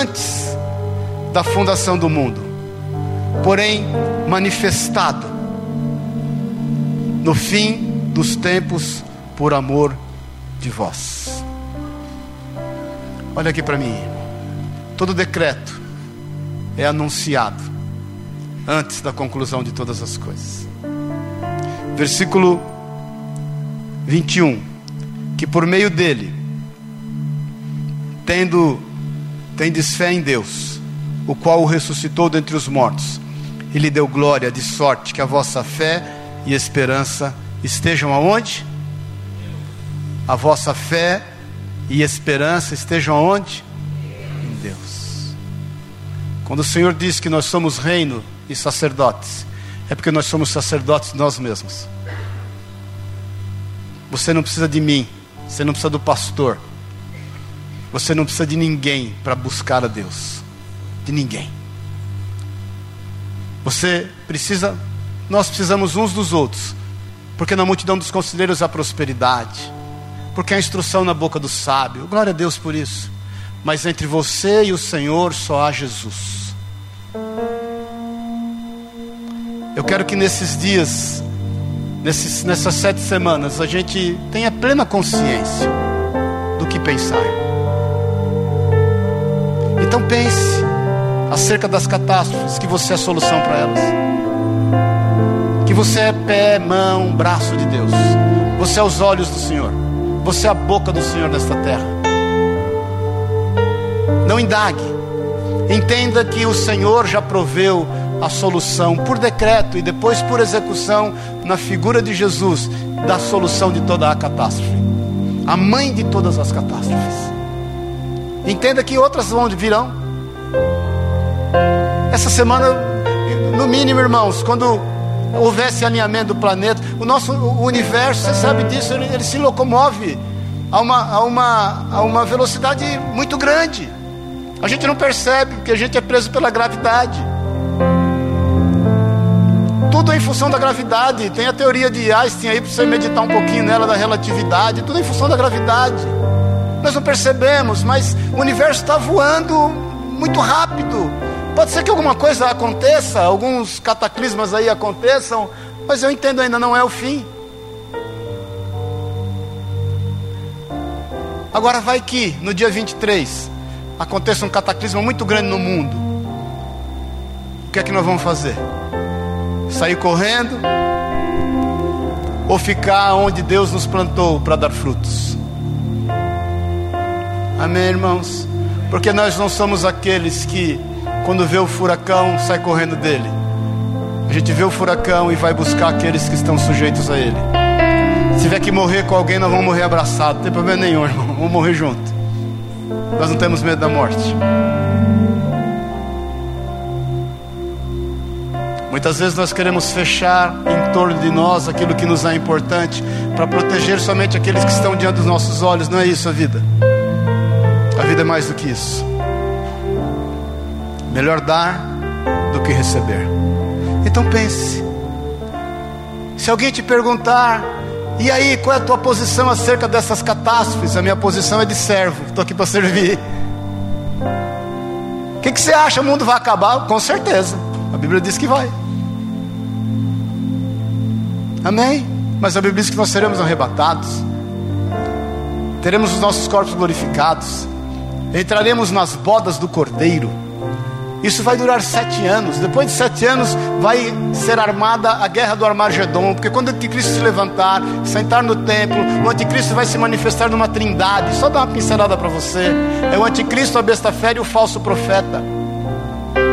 Speaker 1: Antes da fundação do mundo, porém manifestado no fim dos tempos por amor de vós. Olha aqui para mim, todo decreto é anunciado antes da conclusão de todas as coisas. Versículo 21. Que por meio dele, tendo tendes fé em Deus, o qual o ressuscitou dentre os mortos, e lhe deu glória, de sorte que a vossa fé e esperança estejam aonde? A vossa fé e esperança estejam aonde? Em Deus. Quando o Senhor diz que nós somos reino, e sacerdotes, é porque nós somos sacerdotes nós mesmos. Você não precisa de mim, você não precisa do pastor, você não precisa de ninguém para buscar a Deus, de ninguém. Você precisa, nós precisamos uns dos outros, porque na multidão dos conselheiros há prosperidade, porque há instrução na boca do sábio, glória a Deus por isso. Mas entre você e o Senhor só há Jesus. Eu quero que nesses dias, nesses, nessas sete semanas, a gente tenha plena consciência que pensar. Então pense acerca das catástrofes, que você é a solução para elas. Que você é pé, mão, braço de Deus. Você é os olhos do Senhor. Você é a boca do Senhor nesta terra. Não indague. Entenda que o Senhor já proveu a solução por decreto e depois por execução na figura de Jesus da solução de toda a catástrofe. A mãe de todas as catástrofes. Entenda que outras vão virão. Essa semana, no mínimo, irmãos, quando houvesse alinhamento do planeta, o nosso o universo, você sabe disso, ele, ele se locomove a uma, a, uma, a uma velocidade muito grande. A gente não percebe, porque a gente é preso pela gravidade. Tudo em função da gravidade. Tem a teoria de Einstein aí para você meditar um pouquinho nela da relatividade. Tudo em função da gravidade. Nós não percebemos, mas o universo está voando muito rápido. Pode ser que alguma coisa aconteça, alguns cataclismas aí aconteçam, mas eu entendo ainda não é o fim. Agora vai que no dia 23 aconteça um cataclisma muito grande no mundo. O que é que nós vamos fazer? Sair correndo ou ficar onde Deus nos plantou para dar frutos? Amém, irmãos? Porque nós não somos aqueles que quando vê o furacão, sai correndo dele. A gente vê o furacão e vai buscar aqueles que estão sujeitos a ele. Se tiver que morrer com alguém, nós vamos morrer abraçados. Não tem problema nenhum, irmão. Vamos morrer junto. Nós não temos medo da morte. Muitas vezes nós queremos fechar em torno de nós aquilo que nos é importante para proteger somente aqueles que estão diante dos nossos olhos. Não é isso a vida. A vida é mais do que isso. Melhor dar do que receber. Então pense. Se alguém te perguntar, e aí, qual é a tua posição acerca dessas catástrofes? A minha posição é de servo, estou aqui para servir. O que, que você acha? O mundo vai acabar? Com certeza. A Bíblia diz que vai. Amém? Mas a Bíblia diz que nós seremos arrebatados, teremos os nossos corpos glorificados, entraremos nas bodas do Cordeiro. Isso vai durar sete anos. Depois de sete anos, vai ser armada a guerra do Armagedon. Porque quando o anticristo se levantar, sentar no templo, o anticristo vai se manifestar numa trindade. Só dar uma pincelada para você: é o anticristo, a besta fera e o falso profeta.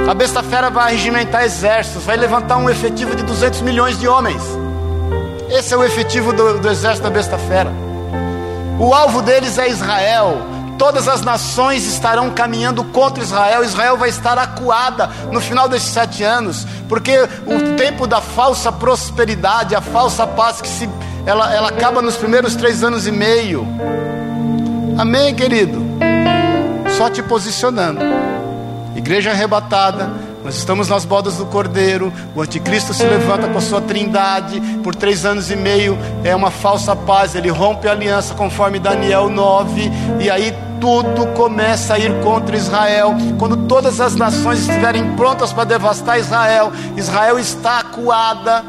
Speaker 1: A besta fera vai regimentar exércitos, vai levantar um efetivo de 200 milhões de homens. Esse é o efetivo do, do exército da besta fera. O alvo deles é Israel todas as nações estarão caminhando contra Israel. Israel vai estar acuada no final desses sete anos, porque o tempo da falsa prosperidade, a falsa paz que se, ela, ela acaba nos primeiros três anos e meio. Amém, querido? Só te posicionando. Igreja arrebatada nós estamos nas bodas do Cordeiro. O anticristo se levanta com a sua trindade. Por três anos e meio é uma falsa paz. Ele rompe a aliança conforme Daniel 9. E aí tudo começa a ir contra Israel. Quando todas as nações estiverem prontas para devastar Israel, Israel está acuada.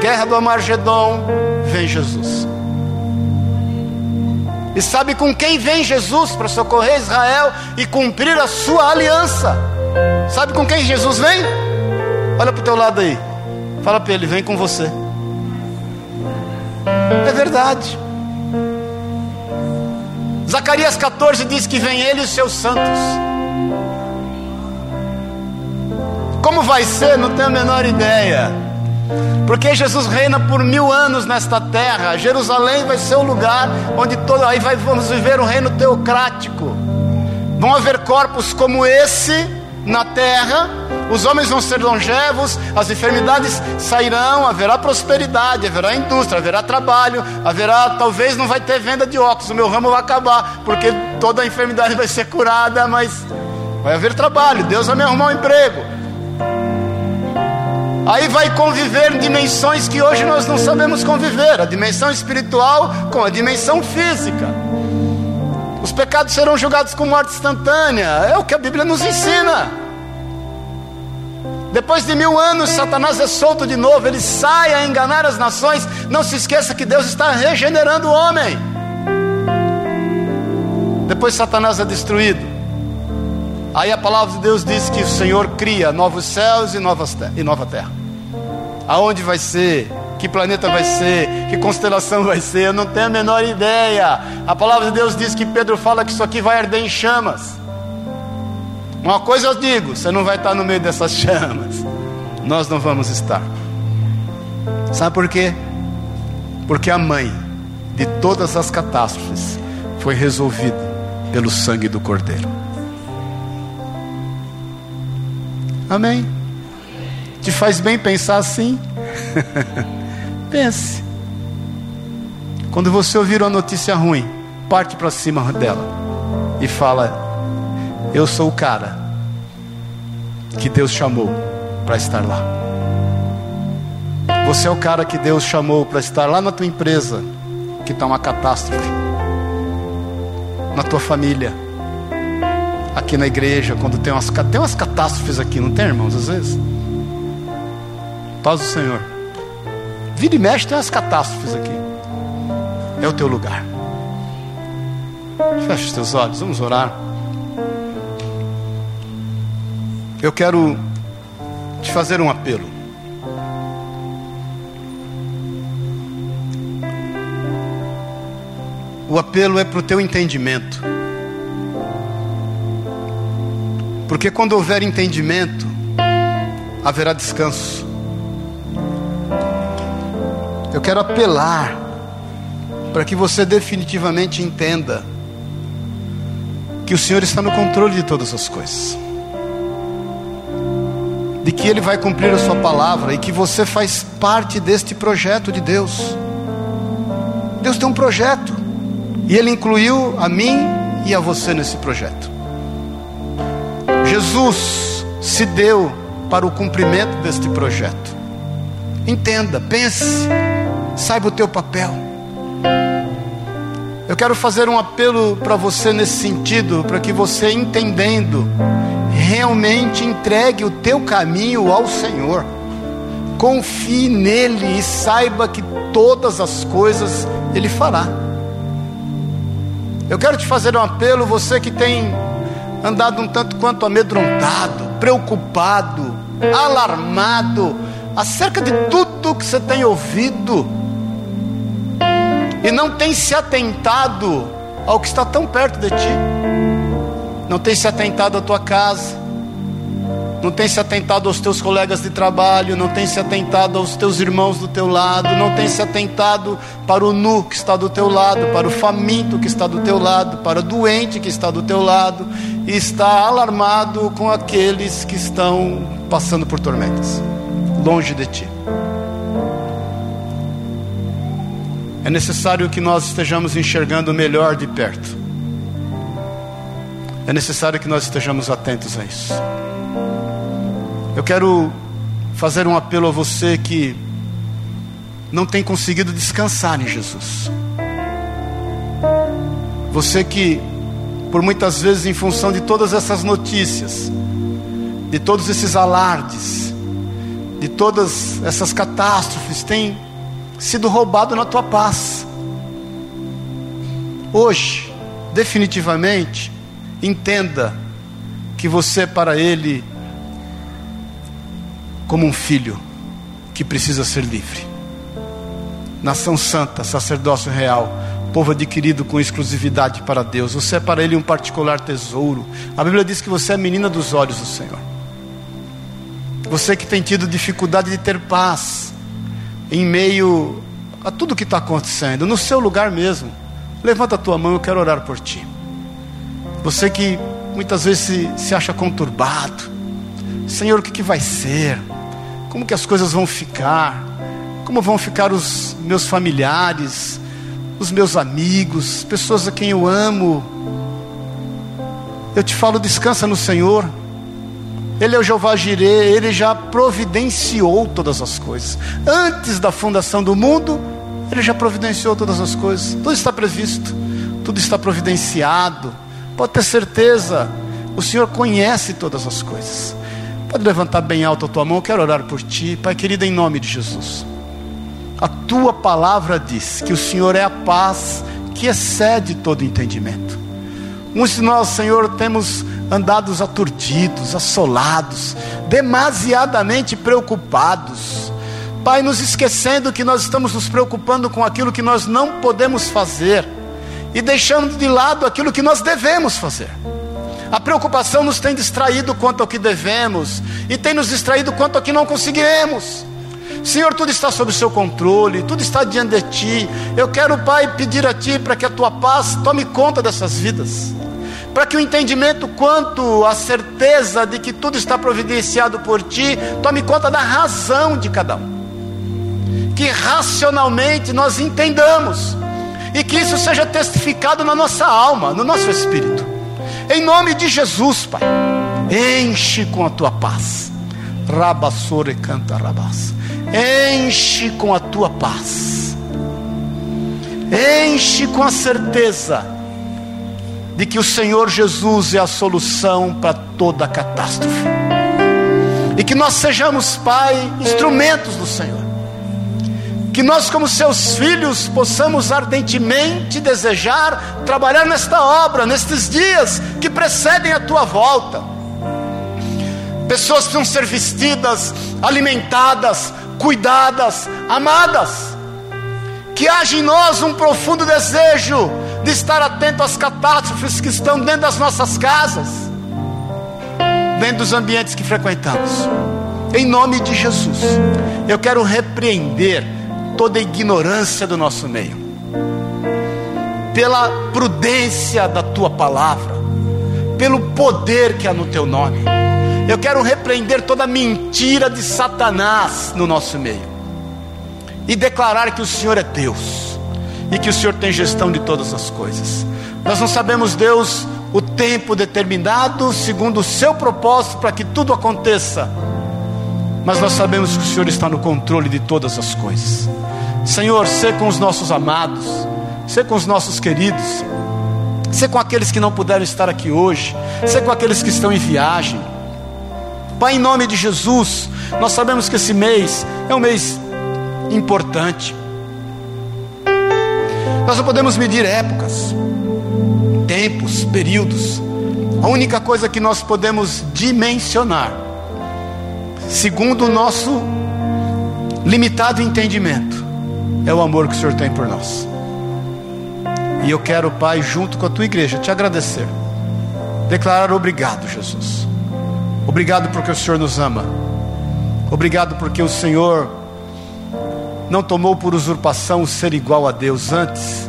Speaker 1: Guerra do Amargedon, vem Jesus. E sabe com quem vem Jesus para socorrer Israel e cumprir a sua aliança? Sabe com quem Jesus vem? Olha para o teu lado aí. Fala para ele, vem com você. É verdade. Zacarias 14 diz que vem ele e os seus santos. Como vai ser? Não tenho a menor ideia. Porque Jesus reina por mil anos nesta terra. Jerusalém vai ser o lugar onde todo aí vamos viver um reino teocrático. Vão haver corpos como esse na terra, os homens vão ser longevos, as enfermidades sairão, haverá prosperidade, haverá indústria, haverá trabalho, haverá, talvez não vai ter venda de óculos, o meu ramo vai acabar, porque toda a enfermidade vai ser curada, mas vai haver trabalho, Deus vai me arrumar um emprego. Aí vai conviver dimensões que hoje nós não sabemos conviver, a dimensão espiritual com a dimensão física. Os pecados serão julgados com morte instantânea. É o que a Bíblia nos ensina. Depois de mil anos, Satanás é solto de novo. Ele sai a enganar as nações. Não se esqueça que Deus está regenerando o homem. Depois Satanás é destruído. Aí a palavra de Deus diz que o Senhor cria novos céus e, novas e nova terra. Aonde vai ser? Que planeta vai ser? Que constelação vai ser? Eu não tenho a menor ideia. A palavra de Deus diz que Pedro fala que isso aqui vai arder em chamas. Uma coisa eu digo: você não vai estar no meio dessas chamas. Nós não vamos estar. Sabe por quê? Porque a mãe de todas as catástrofes foi resolvida pelo sangue do Cordeiro. Amém? Te faz bem pensar assim? Pense. Quando você ouvir uma notícia ruim, parte para cima dela e fala: Eu sou o cara que Deus chamou para estar lá. Você é o cara que Deus chamou para estar lá na tua empresa, que está uma catástrofe, na tua família, aqui na igreja, quando tem umas, tem umas catástrofes aqui, não tem, irmãos, às vezes? Paz do Senhor. Vira e mexe, tem umas catástrofes aqui. É o teu lugar. Feche os teus olhos, vamos orar. Eu quero te fazer um apelo. O apelo é para o teu entendimento. Porque quando houver entendimento, haverá descanso. Eu quero apelar para que você definitivamente entenda que o Senhor está no controle de todas as coisas de que Ele vai cumprir a Sua palavra e que você faz parte deste projeto de Deus. Deus tem um projeto e Ele incluiu a mim e a você nesse projeto. Jesus se deu para o cumprimento deste projeto. Entenda, pense, saiba o teu papel. Eu quero fazer um apelo para você nesse sentido, para que você entendendo realmente entregue o teu caminho ao Senhor. Confie nele e saiba que todas as coisas ele fará. Eu quero te fazer um apelo, você que tem andado um tanto quanto amedrontado, preocupado, alarmado acerca de tudo que você tem ouvido e não tem se atentado ao que está tão perto de ti. Não tem se atentado à tua casa, não tem se atentado aos teus colegas de trabalho, não tem se atentado aos teus irmãos do teu lado, não tem se atentado para o nu que está do teu lado, para o faminto que está do teu lado, para o doente que está do teu lado, e está alarmado com aqueles que estão passando por tormentas, longe de ti. É necessário que nós estejamos enxergando melhor de perto é necessário que nós estejamos atentos a isso. Eu quero fazer um apelo a você que não tem conseguido descansar em Jesus. Você que, por muitas vezes, em função de todas essas notícias, de todos esses alardes, de todas essas catástrofes, tem sido roubado na tua paz. Hoje, definitivamente, Entenda que você é para Ele como um filho que precisa ser livre. Nação santa, sacerdócio real, povo adquirido com exclusividade para Deus. Você é para Ele um particular tesouro. A Bíblia diz que você é menina dos olhos do Senhor. Você que tem tido dificuldade de ter paz em meio a tudo que está acontecendo, no seu lugar mesmo. Levanta a tua mão, eu quero orar por ti. Você que muitas vezes se, se acha conturbado. Senhor, o que, que vai ser? Como que as coisas vão ficar? Como vão ficar os meus familiares, os meus amigos, pessoas a quem eu amo? Eu te falo, descansa no Senhor. Ele é o Jeová Jireh, ele já providenciou todas as coisas. Antes da fundação do mundo, ele já providenciou todas as coisas. Tudo está previsto, tudo está providenciado. Pode ter certeza, o Senhor conhece todas as coisas. Pode levantar bem alto a tua mão, eu quero orar por ti, Pai querido, em nome de Jesus. A tua palavra diz que o Senhor é a paz que excede todo entendimento. Muitos de nós, Senhor, temos andados aturdidos, assolados, demasiadamente preocupados. Pai, nos esquecendo que nós estamos nos preocupando com aquilo que nós não podemos fazer e deixando de lado aquilo que nós devemos fazer. A preocupação nos tem distraído quanto ao que devemos e tem nos distraído quanto ao que não conseguiremos. Senhor, tudo está sob o seu controle, tudo está diante de ti. Eu quero, Pai, pedir a ti para que a tua paz tome conta dessas vidas para que o entendimento quanto à certeza de que tudo está providenciado por ti tome conta da razão de cada um. Que racionalmente nós entendamos e que isso seja testificado na nossa alma, no nosso espírito. Em nome de Jesus, Pai, enche com a tua paz. Rabassore canta rabas. Enche com a tua paz. Enche com a certeza de que o Senhor Jesus é a solução para toda catástrofe. E que nós sejamos, Pai, instrumentos do Senhor. Que nós, como seus filhos, possamos ardentemente desejar trabalhar nesta obra, nestes dias que precedem a tua volta. Pessoas precisam ser vestidas, alimentadas, cuidadas, amadas. Que haja em nós um profundo desejo de estar atento às catástrofes que estão dentro das nossas casas, dentro dos ambientes que frequentamos. Em nome de Jesus, eu quero repreender toda a ignorância do nosso meio, pela prudência da tua palavra, pelo poder que há no teu nome. Eu quero repreender toda mentira de Satanás no nosso meio e declarar que o Senhor é Deus e que o Senhor tem gestão de todas as coisas. Nós não sabemos, Deus, o tempo determinado, segundo o seu propósito, para que tudo aconteça, mas nós sabemos que o Senhor está no controle de todas as coisas. Senhor, ser com os nossos amados, ser com os nossos queridos, ser com aqueles que não puderam estar aqui hoje, ser com aqueles que estão em viagem. Pai, em nome de Jesus, nós sabemos que esse mês é um mês importante. Nós não podemos medir épocas, tempos, períodos. A única coisa que nós podemos dimensionar, segundo o nosso limitado entendimento, é o amor que o Senhor tem por nós. E eu quero, Pai, junto com a tua igreja, te agradecer, declarar obrigado, Jesus. Obrigado porque o Senhor nos ama. Obrigado porque o Senhor não tomou por usurpação o ser igual a Deus, antes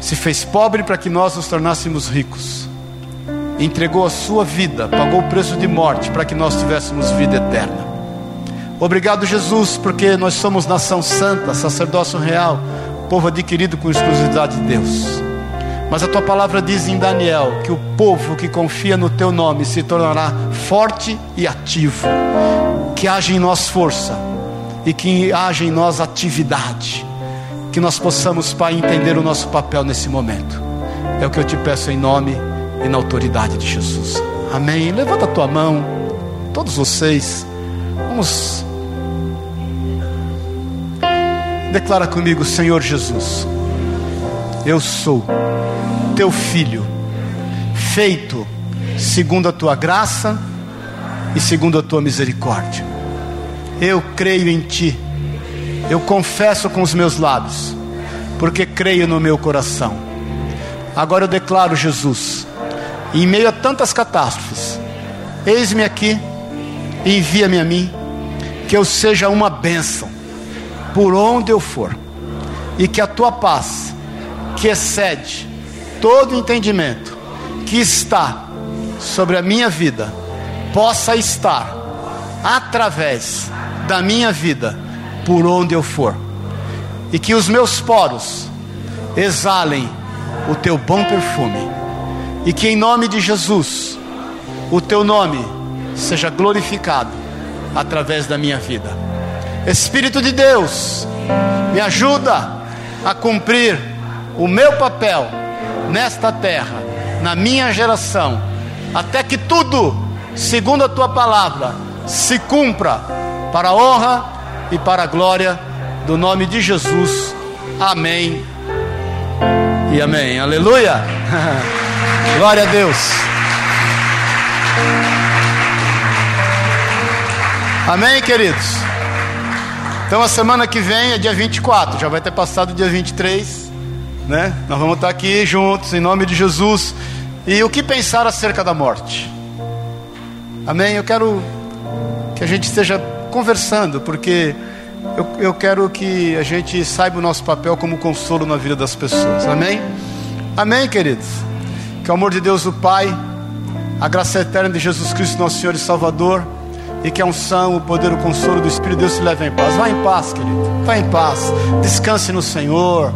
Speaker 1: se fez pobre para que nós nos tornássemos ricos, entregou a sua vida, pagou o preço de morte para que nós tivéssemos vida eterna. Obrigado, Jesus, porque nós somos nação santa, sacerdócio real, povo adquirido com exclusividade de Deus. Mas a tua palavra diz em Daniel que o povo que confia no teu nome se tornará forte e ativo, que haja em nós força e que haja em nós atividade, que nós possamos, Pai, entender o nosso papel nesse momento. É o que eu te peço em nome e na autoridade de Jesus. Amém. Levanta a tua mão, todos vocês. Vamos. Declara comigo, Senhor Jesus. Eu sou teu filho, feito segundo a tua graça e segundo a tua misericórdia eu creio em Ti. Eu confesso com os meus lábios, porque creio no meu coração. Agora eu declaro, Jesus, em meio a tantas catástrofes, eis-me aqui envia-me a mim, que eu seja uma bênção por onde eu for, e que a tua paz, que excede todo entendimento, que está sobre a minha vida, possa estar através da minha vida por onde eu for, e que os meus poros exalem o teu bom perfume, e que em nome de Jesus o teu nome seja glorificado através da minha vida. Espírito de Deus, me ajuda a cumprir o meu papel nesta terra, na minha geração, até que tudo, segundo a tua palavra, se cumpra para a honra e para a glória do nome de Jesus. Amém e amém. Aleluia. Glória a Deus. Amém, queridos? Então a semana que vem é dia 24, já vai ter passado o dia 23, né? Nós vamos estar aqui juntos em nome de Jesus. E o que pensar acerca da morte? Amém? Eu quero que a gente esteja conversando, porque eu, eu quero que a gente saiba o nosso papel como consolo na vida das pessoas. Amém? Amém, queridos? Que o amor de Deus, o Pai, a graça eterna de Jesus Cristo, nosso Senhor e Salvador, e que a unção, o poder, o consolo do Espírito de Deus te leve em paz. Vá em paz, querido. Vá em paz. Descanse no Senhor.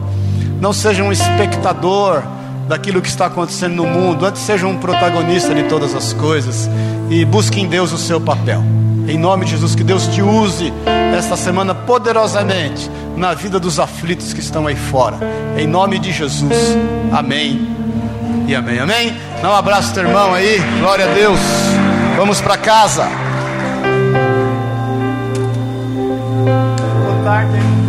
Speaker 1: Não seja um espectador daquilo que está acontecendo no mundo. Antes seja um protagonista de todas as coisas. E busque em Deus o seu papel. Em nome de Jesus, que Deus te use esta semana poderosamente na vida dos aflitos que estão aí fora. Em nome de Jesus. Amém. E amém, amém. Dá um abraço teu irmão aí. Glória a Deus. Vamos para casa. Boa tarde.